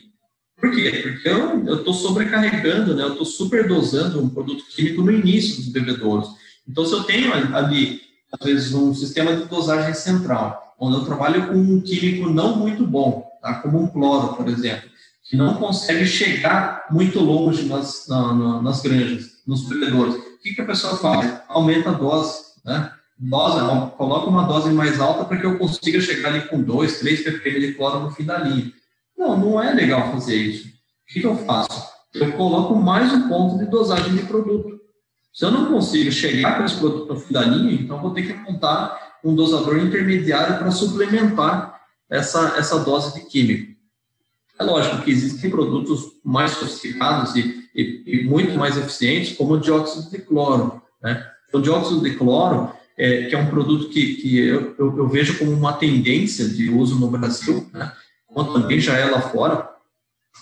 Por quê? Porque eu estou sobrecarregando, né? Eu estou superdosando um produto químico no início dos bebedouros. Então, se eu tenho ali às vezes, um sistema de dosagem central, onde eu trabalho com um químico não muito bom, tá? como um cloro, por exemplo, que não consegue chegar muito longe nas, na, na, nas granjas, nos bebedouros. O que, que a pessoa faz? Aumenta a dose, né? Dose, coloca uma dose mais alta para que eu consiga chegar ali com 2, 3 ppm de cloro no fim da linha. Não, não é legal fazer isso. O que, que eu faço? Eu coloco mais um ponto de dosagem de produto. Se eu não consigo chegar com esse produto no fim da linha, então vou ter que montar um dosador intermediário para suplementar essa, essa dose de químico. É lógico que existem produtos mais sofisticados e, e, e muito mais eficientes, como o dióxido de cloro. Né? O dióxido de cloro, é, que é um produto que, que eu, eu, eu, vejo como uma tendência de uso no Brasil, né? como também já é lá fora,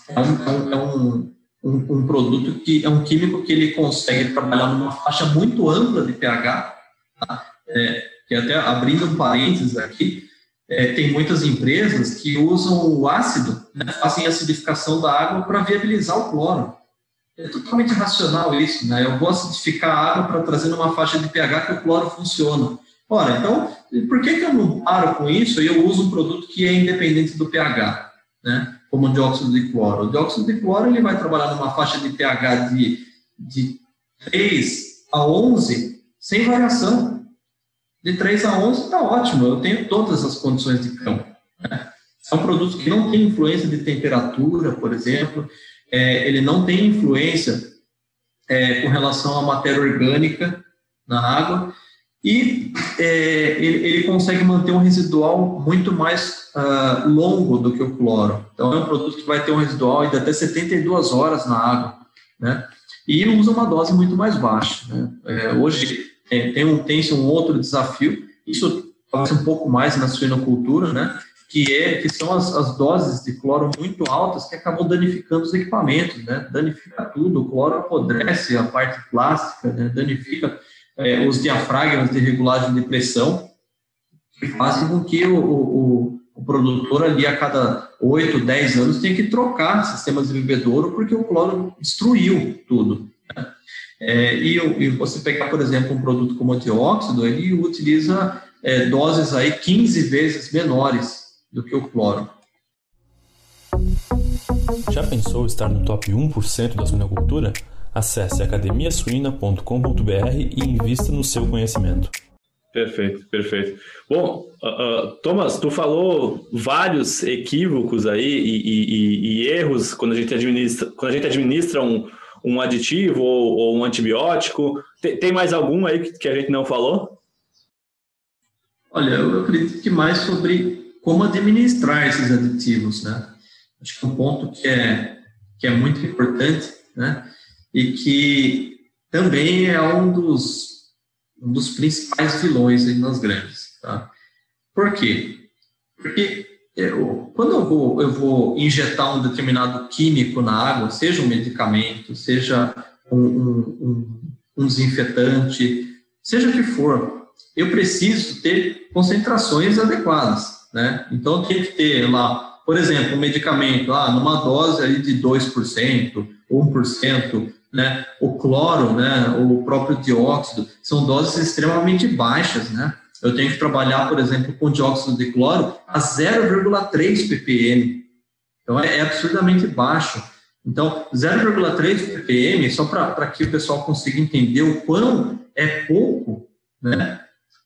é um, é um, é um, um, produto que é um químico que ele consegue trabalhar numa faixa muito ampla de pH, tá? é, que até abrindo um parênteses aqui, é, tem muitas empresas que usam o ácido, né, fazem acidificação da água para viabilizar o cloro. É totalmente racional isso, né? Eu vou acidificar a água para trazer numa faixa de pH que o cloro funciona. Ora, então, por que, que eu não paro com isso e eu uso um produto que é independente do pH, né? como o dióxido de cloro. O dióxido de cloro ele vai trabalhar numa faixa de pH de, de 3 a 11 sem variação. De 3 a 11 está ótimo, eu tenho todas as condições de campo. Né? Um produto que não tem influência de temperatura, por exemplo, é, ele não tem influência é, com relação à matéria orgânica na água, e é, ele, ele, consegue manter um residual muito mais uh, longo do que o cloro. Então, é um produto que vai ter um residual de até 72 horas na água, né? E usa uma dose muito mais baixa. Né? É, hoje é, tem um, tem um outro desafio, isso talvez um pouco mais na suinocultura, né? Que, é, que são as, as doses de cloro muito altas que acabam danificando os equipamentos, né? Danifica tudo, o cloro apodrece a parte plástica, né? danifica é, os diafragmas de regulagem de pressão, que fazem com que o, o, o produtor ali a cada 8, 10 anos tenha que trocar sistemas de bebedouro porque o cloro destruiu tudo. Né? É, e, e, você pegar, por exemplo, um produto como o dióxido, ele utiliza é, doses aí 15 vezes menores do que o cloro. Já pensou estar no top 1% da suinocultura? Acesse academiasuina.com.br e invista no seu conhecimento. Perfeito, perfeito. Bom, uh, uh, Thomas, tu falou vários equívocos aí e, e, e, erros quando a gente administra, quando a gente administra um, um aditivo ou, ou um antibiótico. Tem, tem, mais algum aí que, que a gente não falou? Olha, eu acredito que mais sobre como administrar esses aditivos, né? Acho que um ponto que é, que é muito importante, né? E que também é um dos, um dos principais vilões aí nas grandes. Tá? Por quê? Porque eu, quando eu vou, eu vou injetar um determinado químico na água, seja um medicamento, seja um, um, um, desinfetante, seja o que for, eu preciso ter concentrações adequadas, né? Então, tem que ter lá, por exemplo, um medicamento, ah, numa dose ali de 2%, 1%, né? O cloro, né? O próprio dióxido, são doses extremamente baixas, né? Eu tenho que trabalhar, por exemplo, com dióxido de cloro a 0,3 ppm. Então, é, é absurdamente baixo. Então, 0,3 ppm, só para que o pessoal consiga entender o quão é pouco, né?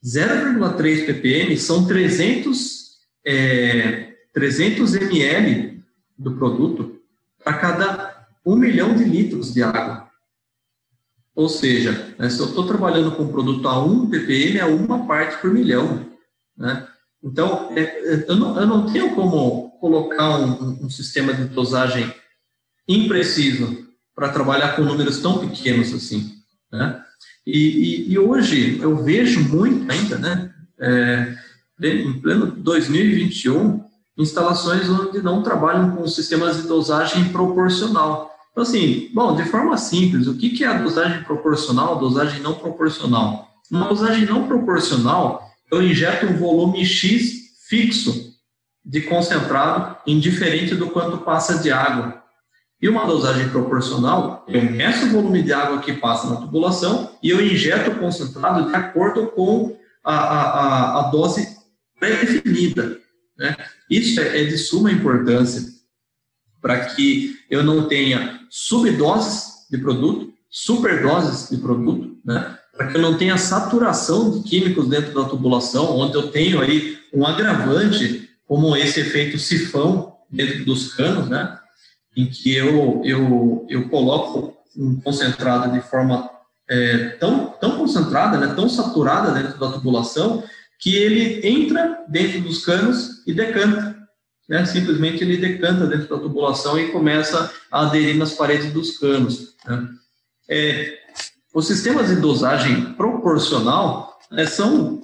0,3 ppm são 300, é, 300 ml do produto para cada 1 milhão de litros de água. Ou seja, né, se eu estou trabalhando com um produto a 1 ppm, é uma parte por milhão. Né? Então, é, é, eu, não, eu não tenho como colocar um, um sistema de dosagem impreciso para trabalhar com números tão pequenos assim. Né? E, e, e, hoje eu vejo muito ainda, né, é, em pleno 2021, instalações onde não trabalham com sistemas de dosagem proporcional. Então, assim, bom, de forma simples, o que, é a dosagem proporcional, dosagem não proporcional? Uma dosagem não proporcional, eu injeto um volume X fixo de concentrado, indiferente do quanto passa de água. E uma dosagem proporcional, eu meço o volume de água que passa na tubulação e eu injeto o concentrado de acordo com a, a, a dose pré-definida. Né? Isso é, é de suma importância para que eu não tenha subdoses de produto, superdoses de produto, né? para que eu não tenha saturação de químicos dentro da tubulação, onde eu tenho aí um agravante, como esse efeito sifão dentro dos canos, né? em que eu, eu, eu coloco um concentrado de forma é, tão, tão concentrada, né, tão saturada dentro da tubulação, que ele entra dentro dos canos e decanta. Né? Simplesmente ele decanta dentro da tubulação e começa a aderir nas paredes dos canos. Né? É, os sistemas de dosagem proporcional é, são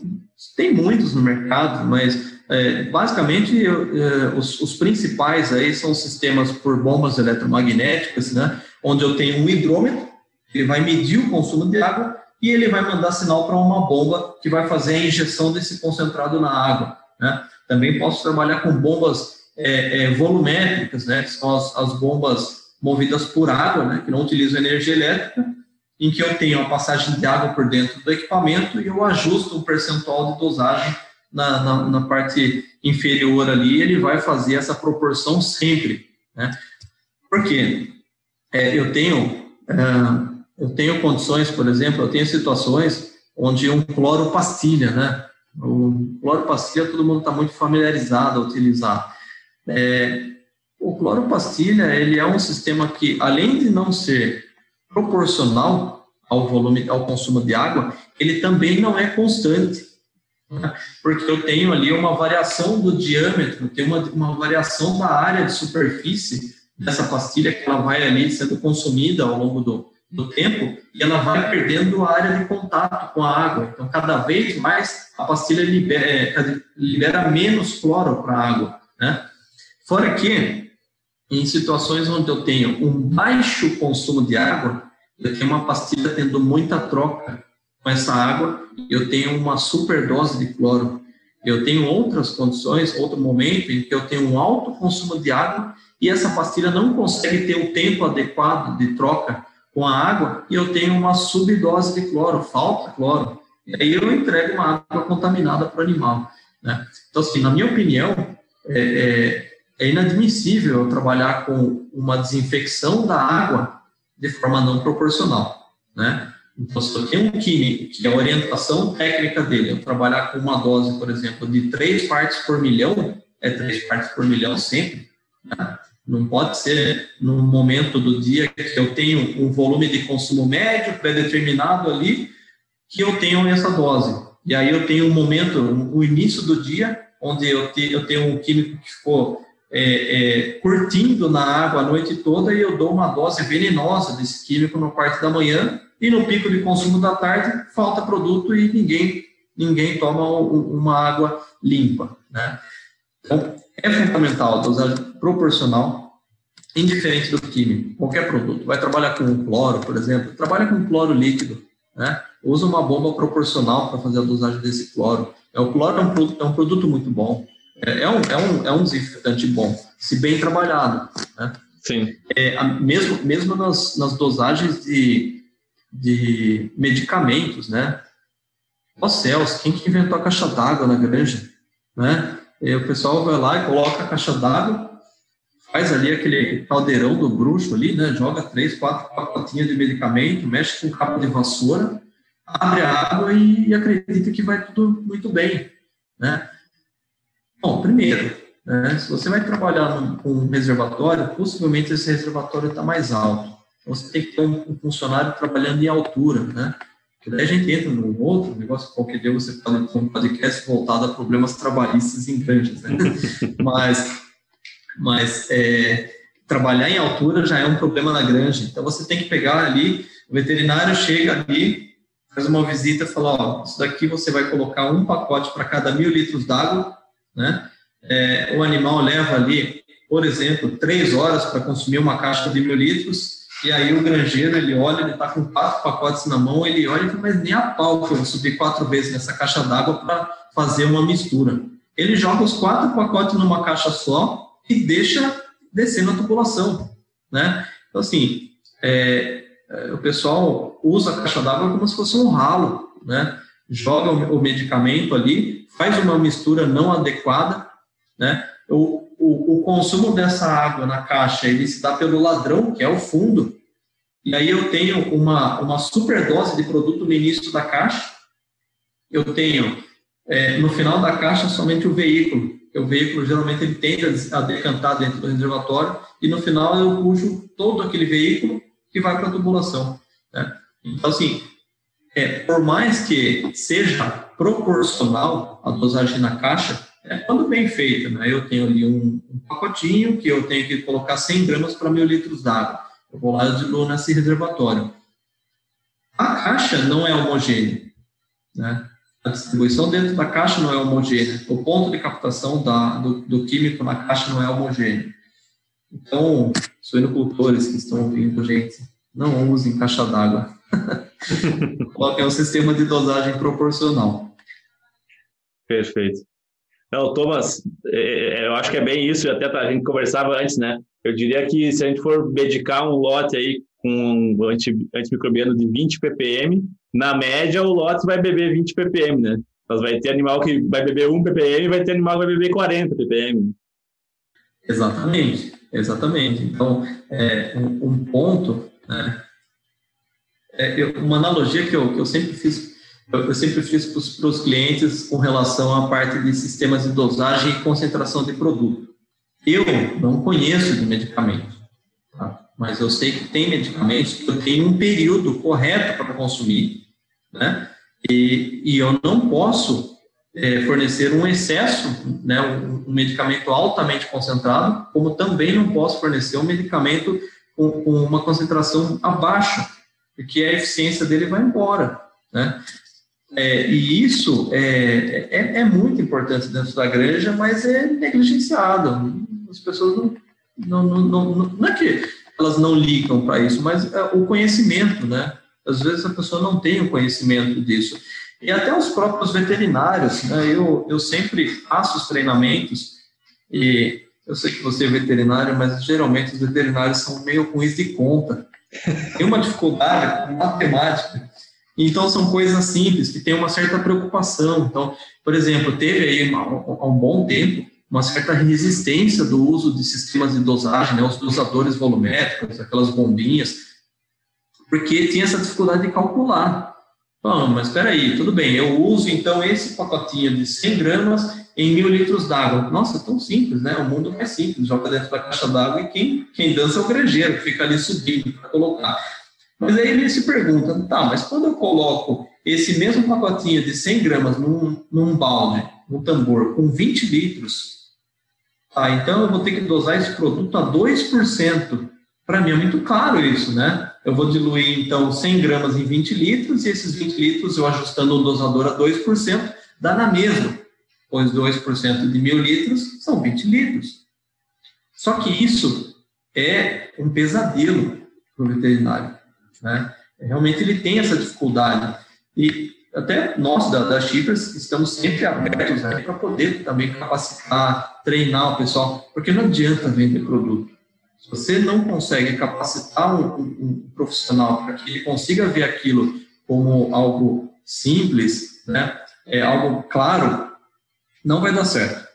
tem muitos no mercado, mas é, basicamente, é, os, os, principais aí são sistemas por bombas eletromagnéticas, né? Onde eu tenho um hidrômetro, ele vai medir o consumo de água e ele vai mandar sinal para uma bomba que vai fazer a injeção desse concentrado na água, né? Também posso trabalhar com bombas é, é volumétricas, né? Que são as, as bombas movidas por água, né? Que não utilizam energia elétrica, em que eu tenho a passagem de água por dentro do equipamento e eu ajusto o percentual de dosagem na, na, na, parte inferior ali, ele vai fazer essa proporção sempre. Né? Por quê? É, eu, tenho, é, eu tenho condições, por exemplo, eu tenho situações onde um cloro pastilha, né? O cloro pastilha todo mundo está muito familiarizado a utilizar. É, o cloro pastilha ele é um sistema que, além de não ser proporcional ao volume, ao consumo de água, ele também não é constante porque eu tenho ali uma variação do diâmetro, tem uma, uma variação da área de superfície dessa pastilha que ela vai ali sendo consumida ao longo do, do tempo e ela vai perdendo a área de contato com a água. Então, cada vez mais a pastilha libera, é, libera menos cloro para a água. Né? Fora que, em situações onde eu tenho um baixo consumo de água, eu tenho uma pastilha tendo muita troca com essa água, eu tenho uma superdose de cloro. Eu tenho outras condições, outro momento em que eu tenho um alto consumo de água e essa pastilha não consegue ter o tempo adequado de troca com a água e eu tenho uma subdose de cloro, falta cloro. E aí eu entrego uma água contaminada para o animal. Né? Então, assim, na minha opinião, é, é, é inadmissível eu trabalhar com uma desinfecção da água de forma não proporcional. Né? Então, se eu tenho um químico que a orientação técnica dele é trabalhar com uma dose, por exemplo, de três partes por milhão, é três partes por milhão sempre. Né? Não pode ser no momento do dia que eu tenho um volume de consumo médio pré-determinado ali, que eu tenho essa dose. E aí eu tenho um momento, o início do dia, onde eu, te, eu tenho um químico que ficou é, é, curtindo na água a noite toda e eu dou uma dose venenosa desse químico na parte da manhã e no pico de consumo da tarde falta produto e ninguém ninguém toma uma água limpa, né? Então, é fundamental a dosagem proporcional, indiferente do químico, qualquer produto. Vai trabalhar com cloro, por exemplo, trabalha com cloro líquido, né? Usa uma bomba proporcional para fazer a dosagem desse cloro. É, o cloro é um, é um produto muito bom, é, é, um, é, um, é um desinfetante bom, se bem trabalhado, né? Sim. É, a, mesmo mesmo nas, nas dosagens de, de medicamentos, né? Ó céus, quem que inventou a caixa d'água na granja? Né? E o pessoal vai lá e coloca a caixa d'água, faz ali aquele caldeirão do bruxo ali, né? Joga três, quatro pacotinhas de medicamento, mexe com cabo de vassoura, abre a água e acredita que vai tudo muito bem, né? Bom, primeiro, né, se você vai trabalhar com um reservatório, possivelmente esse reservatório está mais alto. Então, você tem que ter um, funcionário trabalhando em altura, né? Porque daí a gente entra num outro negócio, qualquer dia você fala com um podcast voltado a problemas trabalhistas em grandes, né? mas mas é, trabalhar em altura já é um problema na granja. Então você tem que pegar ali, o veterinário chega ali, faz uma visita e fala, ó, isso daqui você vai colocar um pacote para cada mil litros d'água, né? É, o animal leva ali, por exemplo, três horas para consumir uma caixa de mil litros, e aí o granjeiro, ele olha, ele está com quatro pacotes na mão, ele olha e fala, mas nem a pau que eu vou subir quatro vezes nessa caixa d'água para fazer uma mistura. Ele joga os quatro pacotes numa caixa só e deixa descer na tubulação, né? Então, assim, é, é o pessoal usa a caixa d'água como se fosse um ralo, né? Joga o medicamento ali, faz uma mistura não adequada, né? O, o, o, consumo dessa água na caixa ele se dá pelo ladrão, que é o fundo, e aí eu tenho uma, uma superdose de produto no início da caixa, eu tenho é, no final da caixa somente o veículo, o veículo geralmente ele tende a decantar dentro do reservatório, e no final eu puxo todo aquele veículo que vai para a tubulação. Né? Então, assim, é, por mais que seja proporcional a dosagem na caixa, é, quando bem feita, né? Eu tenho ali um, um, pacotinho que eu tenho que colocar 100 gramas para mil litros d'água. Eu vou lá e diluo nesse reservatório. A caixa não é homogênea, né? A distribuição dentro da caixa não é homogênea. O ponto de captação da, do, do químico na caixa não é homogêneo. Então, suinocultores que estão ouvindo, gente, não usem caixa d'água. Coloquem um sistema de dosagem proporcional. Perfeito. Não, Thomas, é, é, eu acho que é bem isso, até a gente conversava antes, né? Eu diria que se a gente for medicar um lote aí com um anti, antimicrobiano de 20 ppm, na média o lote vai beber 20 ppm, né? Mas vai ter animal que vai beber 1 ppm e vai ter animal que vai beber 40 ppm. Exatamente, exatamente. Então, é, um, um ponto, né? É, eu, uma analogia que eu, que eu sempre fiz eu sempre fiz para os clientes com relação à parte de sistemas de dosagem e concentração de produto. Eu não conheço de medicamento, tá? mas eu sei que tem medicamentos que eu tenho um período correto para consumir, né? E, e eu não posso é, fornecer um excesso, né, um, um, medicamento altamente concentrado, como também não posso fornecer um medicamento com, com uma concentração abaixo, porque a eficiência dele vai embora. Né? É, e isso é, é, é, muito importante dentro da granja, mas é negligenciado. As pessoas não, não, não, não, não é que elas não ligam para isso, mas é o conhecimento, né? Às vezes a pessoa não tem o conhecimento disso. E até os próprios veterinários, né? eu, eu sempre faço os treinamentos, e eu sei que você é veterinário, mas geralmente os veterinários são meio ruins de conta. Tem uma dificuldade com matemática então, são coisas simples que têm uma certa preocupação. Então, por exemplo, teve aí há um bom tempo uma certa resistência do uso de sistemas de dosagem, né, os dosadores volumétricos, aquelas bombinhas, porque tinha essa dificuldade de calcular. Bom, mas espera aí, tudo bem, eu uso então esse pacotinho de 100 gramas em mil litros d'água. Nossa, tão simples, né? O mundo é simples, joga dentro da caixa d'água e quem, quem dança é o granjeiro, que fica ali subindo para colocar. Mas aí ele se pergunta, tá, mas quando eu coloco esse mesmo pacotinho de 100 gramas num, num balde, num tambor, com 20 litros, tá, então eu vou ter que dosar esse produto a 2%. Para mim é muito claro isso, né? Eu vou diluir, então, 100 gramas em 20 litros, e esses 20 litros, eu ajustando o dosador a 2%, dá na mesma. Pois 2% de mil litros são 20 litros. Só que isso é um pesadelo para o veterinário. Né? Realmente ele tem essa dificuldade. E até nós da, da Chivas estamos sempre abertos né, para poder também capacitar, treinar o pessoal, porque não adianta vender produto. Se você não consegue capacitar um, um profissional para que ele consiga ver aquilo como algo simples, né, é algo claro, não vai dar certo.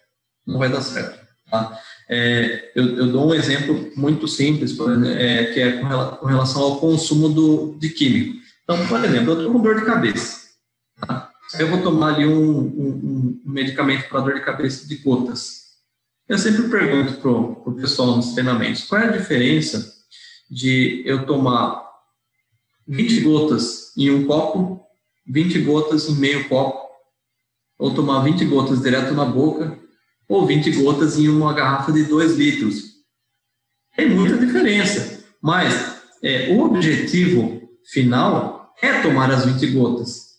Não vai dar certo. Tá? É, eu, eu, dou um exemplo muito simples, é, que é com relação ao consumo do, de químico. Então, por exemplo, eu estou com dor de cabeça. Tá? Eu vou tomar ali um, um, um medicamento para dor de cabeça de gotas. Eu sempre pergunto para o pessoal nos treinamentos, qual é a diferença de eu tomar 20 gotas em um copo, 20 gotas em meio copo, ou tomar 20 gotas direto na boca, ou 20 gotas em uma garrafa de 2 litros. Tem muita diferença, mas é, o objetivo final é tomar as 20 gotas.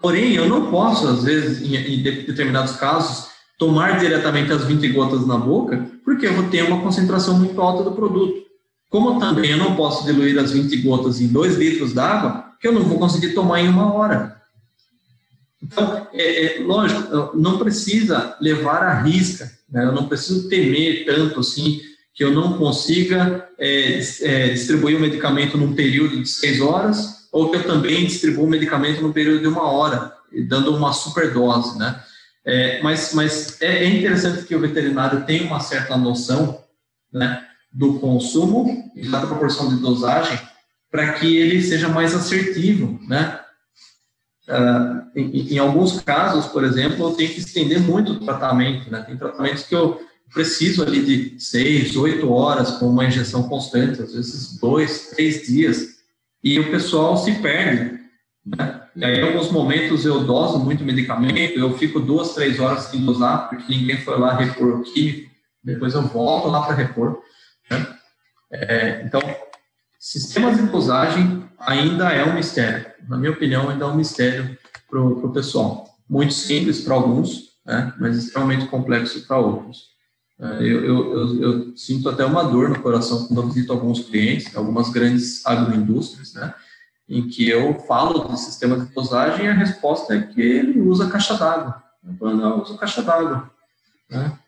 Porém, eu não posso, às vezes, em, em determinados casos, tomar diretamente as 20 gotas na boca, porque eu vou ter uma concentração muito alta do produto. Como também eu não posso diluir as 20 gotas em 2 litros d'água, que eu não vou conseguir tomar em uma hora. Então, é, é, lógico, não precisa levar a risca, né? eu não preciso temer tanto assim que eu não consiga é, é, distribuir o medicamento num período de seis horas, ou que eu também distribua o medicamento num período de uma hora, dando uma superdose, né? É, mas mas é, é, interessante que o veterinário tenha uma certa noção né, do consumo e da proporção de dosagem para que ele seja mais assertivo, né? Uh, em, em, alguns casos, por exemplo, eu tenho que estender muito o tratamento, né? Tem tratamentos que eu preciso ali de seis, oito horas com uma injeção constante, às vezes dois, três dias, e o pessoal se perde, né? E aí, em alguns momentos, eu doso muito medicamento, eu fico duas, três horas sem dosar, porque ninguém foi lá repor o químico, depois eu volto lá para repor. Né? É, então, sistemas de dosagem ainda é um mistério. Na minha opinião, ainda é um mistério para o pessoal. Muito simples para alguns, né? mas extremamente complexo para outros. É, eu, eu, eu, eu, sinto até uma dor no coração quando eu visito alguns clientes, algumas grandes agroindústrias, né? em que eu falo do sistema de dosagem e a resposta é que ele usa caixa d'água. Eu não, uso caixa d'água. Né?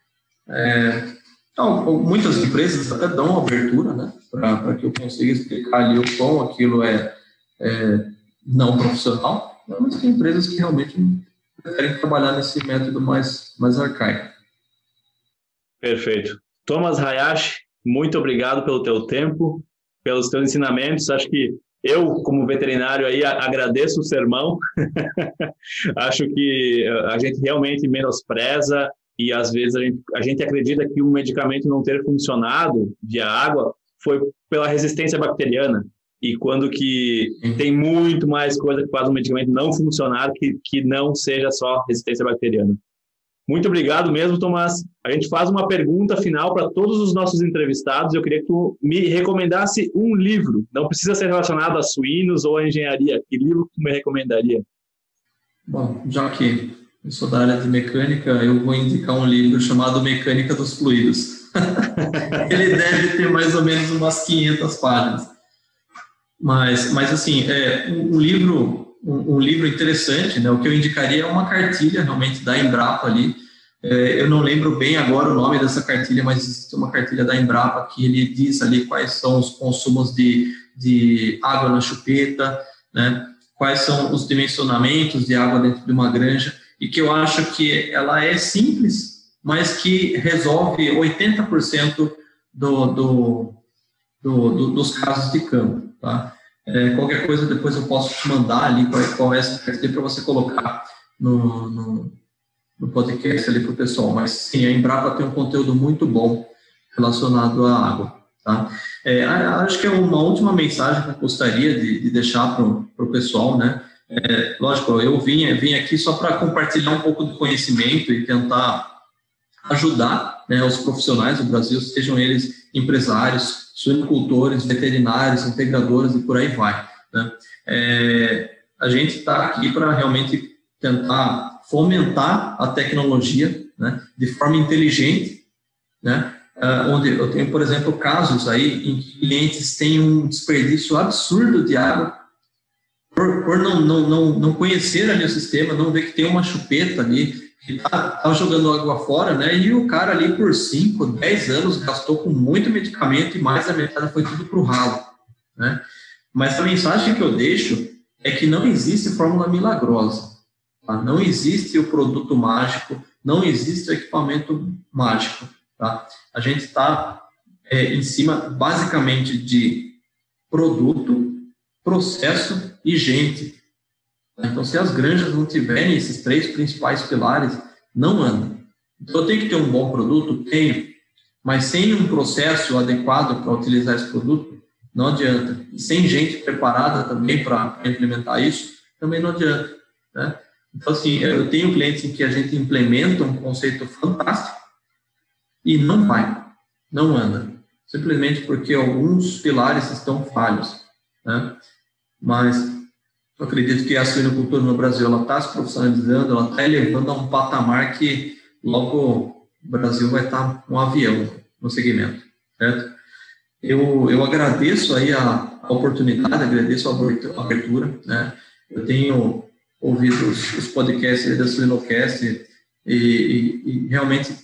É, então, muitas empresas até dão abertura né, para que eu consiga explicar ali o quão aquilo é, é não profissional, mas tem empresas que realmente preferem trabalhar nesse método mais, mais arcaico. Perfeito. Thomas Hayashi, muito obrigado pelo teu tempo, pelos teus ensinamentos. Acho que eu, como veterinário, aí agradeço o sermão. Acho que a gente realmente menospreza e às vezes a gente, a gente acredita que um medicamento não ter funcionado via água foi pela resistência bacteriana. E quando que tem muito mais coisa que faz um medicamento não funcionar que, que não seja só resistência bacteriana. Muito obrigado mesmo, Tomás. A gente faz uma pergunta final para todos os nossos entrevistados. Eu queria que tu me recomendasse um livro. Não precisa ser relacionado a suínos ou a engenharia. Que livro tu me recomendaria? Bom, já que eu sou da área de mecânica, eu vou indicar um livro chamado Mecânica dos Fluidos. Ele deve ter mais ou menos umas 500 páginas. Mas, mas assim, é um, um livro um, um, livro interessante, né? O que eu indicaria é uma cartilha realmente da Embrapa ali. É, eu não lembro bem agora o nome dessa cartilha, mas existe uma cartilha da Embrapa que ele diz ali quais são os consumos de, de água na chupeta, né? Quais são os dimensionamentos de água dentro de uma granja e que eu acho que ela é simples, mas que resolve 80% do, do, do, do, dos casos de campo, tá? É, qualquer coisa depois eu posso te mandar ali qual, qual é essa para você colocar no, no, no podcast ali para o pessoal. Mas sim, a Embrapa tem um conteúdo muito bom relacionado à água. Tá? É, acho que é uma última mensagem que eu gostaria de, de deixar para o pessoal, né? É, lógico, eu vim, vim aqui só para compartilhar um pouco do conhecimento e tentar ajudar né, os profissionais do Brasil, sejam eles empresários, suinocultores, veterinários, integradores e por aí vai. Né? É, a gente está aqui para realmente tentar fomentar a tecnologia né, de forma inteligente, né, uh, onde eu tenho, por exemplo, casos aí em que clientes têm um desperdício absurdo de água por, por não, não, não, não conhecer ali o sistema, não ver que tem uma chupeta ali, que está tá jogando água fora, né? E o cara ali por 5, 10 anos gastou com muito medicamento e mais da metade foi tudo para o ralo, né? Mas a mensagem que eu deixo é que não existe fórmula milagrosa, tá? não existe o produto mágico, não existe o equipamento mágico, tá? A gente está é, em cima basicamente de produto, processo e gente. Então, se as granjas não tiverem esses três principais pilares, não anda. Então, eu tenho que ter um bom produto? Tenho. Mas sem um processo adequado para utilizar esse produto, não adianta. E sem gente preparada também para implementar isso, também não adianta. Né? Então, assim, eu tenho clientes em que a gente implementa um conceito fantástico e não vai, não anda. Simplesmente porque alguns pilares estão falhos. Né? Mas acredito que a suinocultura no Brasil está se profissionalizando, ela está elevando a um patamar que logo o Brasil vai estar tá um avião no segmento, certo? Eu, eu agradeço aí a, a oportunidade, agradeço a abertura, né? Eu tenho ouvido os, os podcasts da Suinocast e, e, e realmente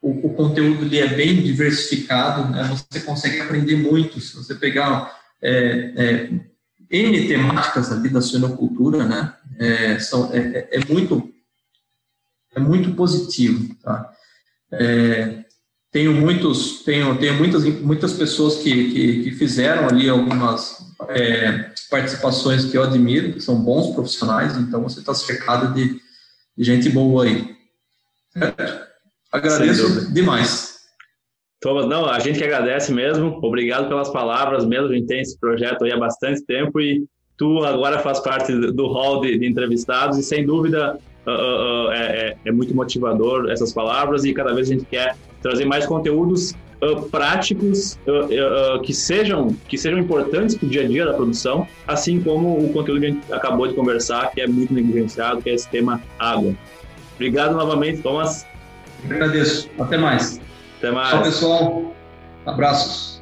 o, o, conteúdo ali é bem diversificado, né? Você consegue aprender muito se você pegar é, é, N temáticas ali da suinocultura, né? É, são, é, é, é muito é muito positivo, tá? É, tenho muitos tenho, tenho muitas muitas pessoas que, que, que fizeram ali algumas é, participações que eu admiro, que são bons profissionais, então você está cercado de, de, gente boa aí. Certo? Agradeço demais. Thomas, não, a gente que agradece mesmo. Obrigado pelas palavras mesmo. A gente tem esse projeto aí há bastante tempo e tu agora faz parte do hall de, de entrevistados e sem dúvida uh, uh, é, é, muito motivador essas palavras e cada vez a gente quer trazer mais conteúdos uh, práticos que sejam que sejam importantes para o dia a dia da produção, assim como o conteúdo que a gente acabou de conversar, que é muito negligenciado, que é esse tema água. Obrigado novamente, Thomas. agradeço. Até mais. Até mais. Tchau, pessoal. Abraços.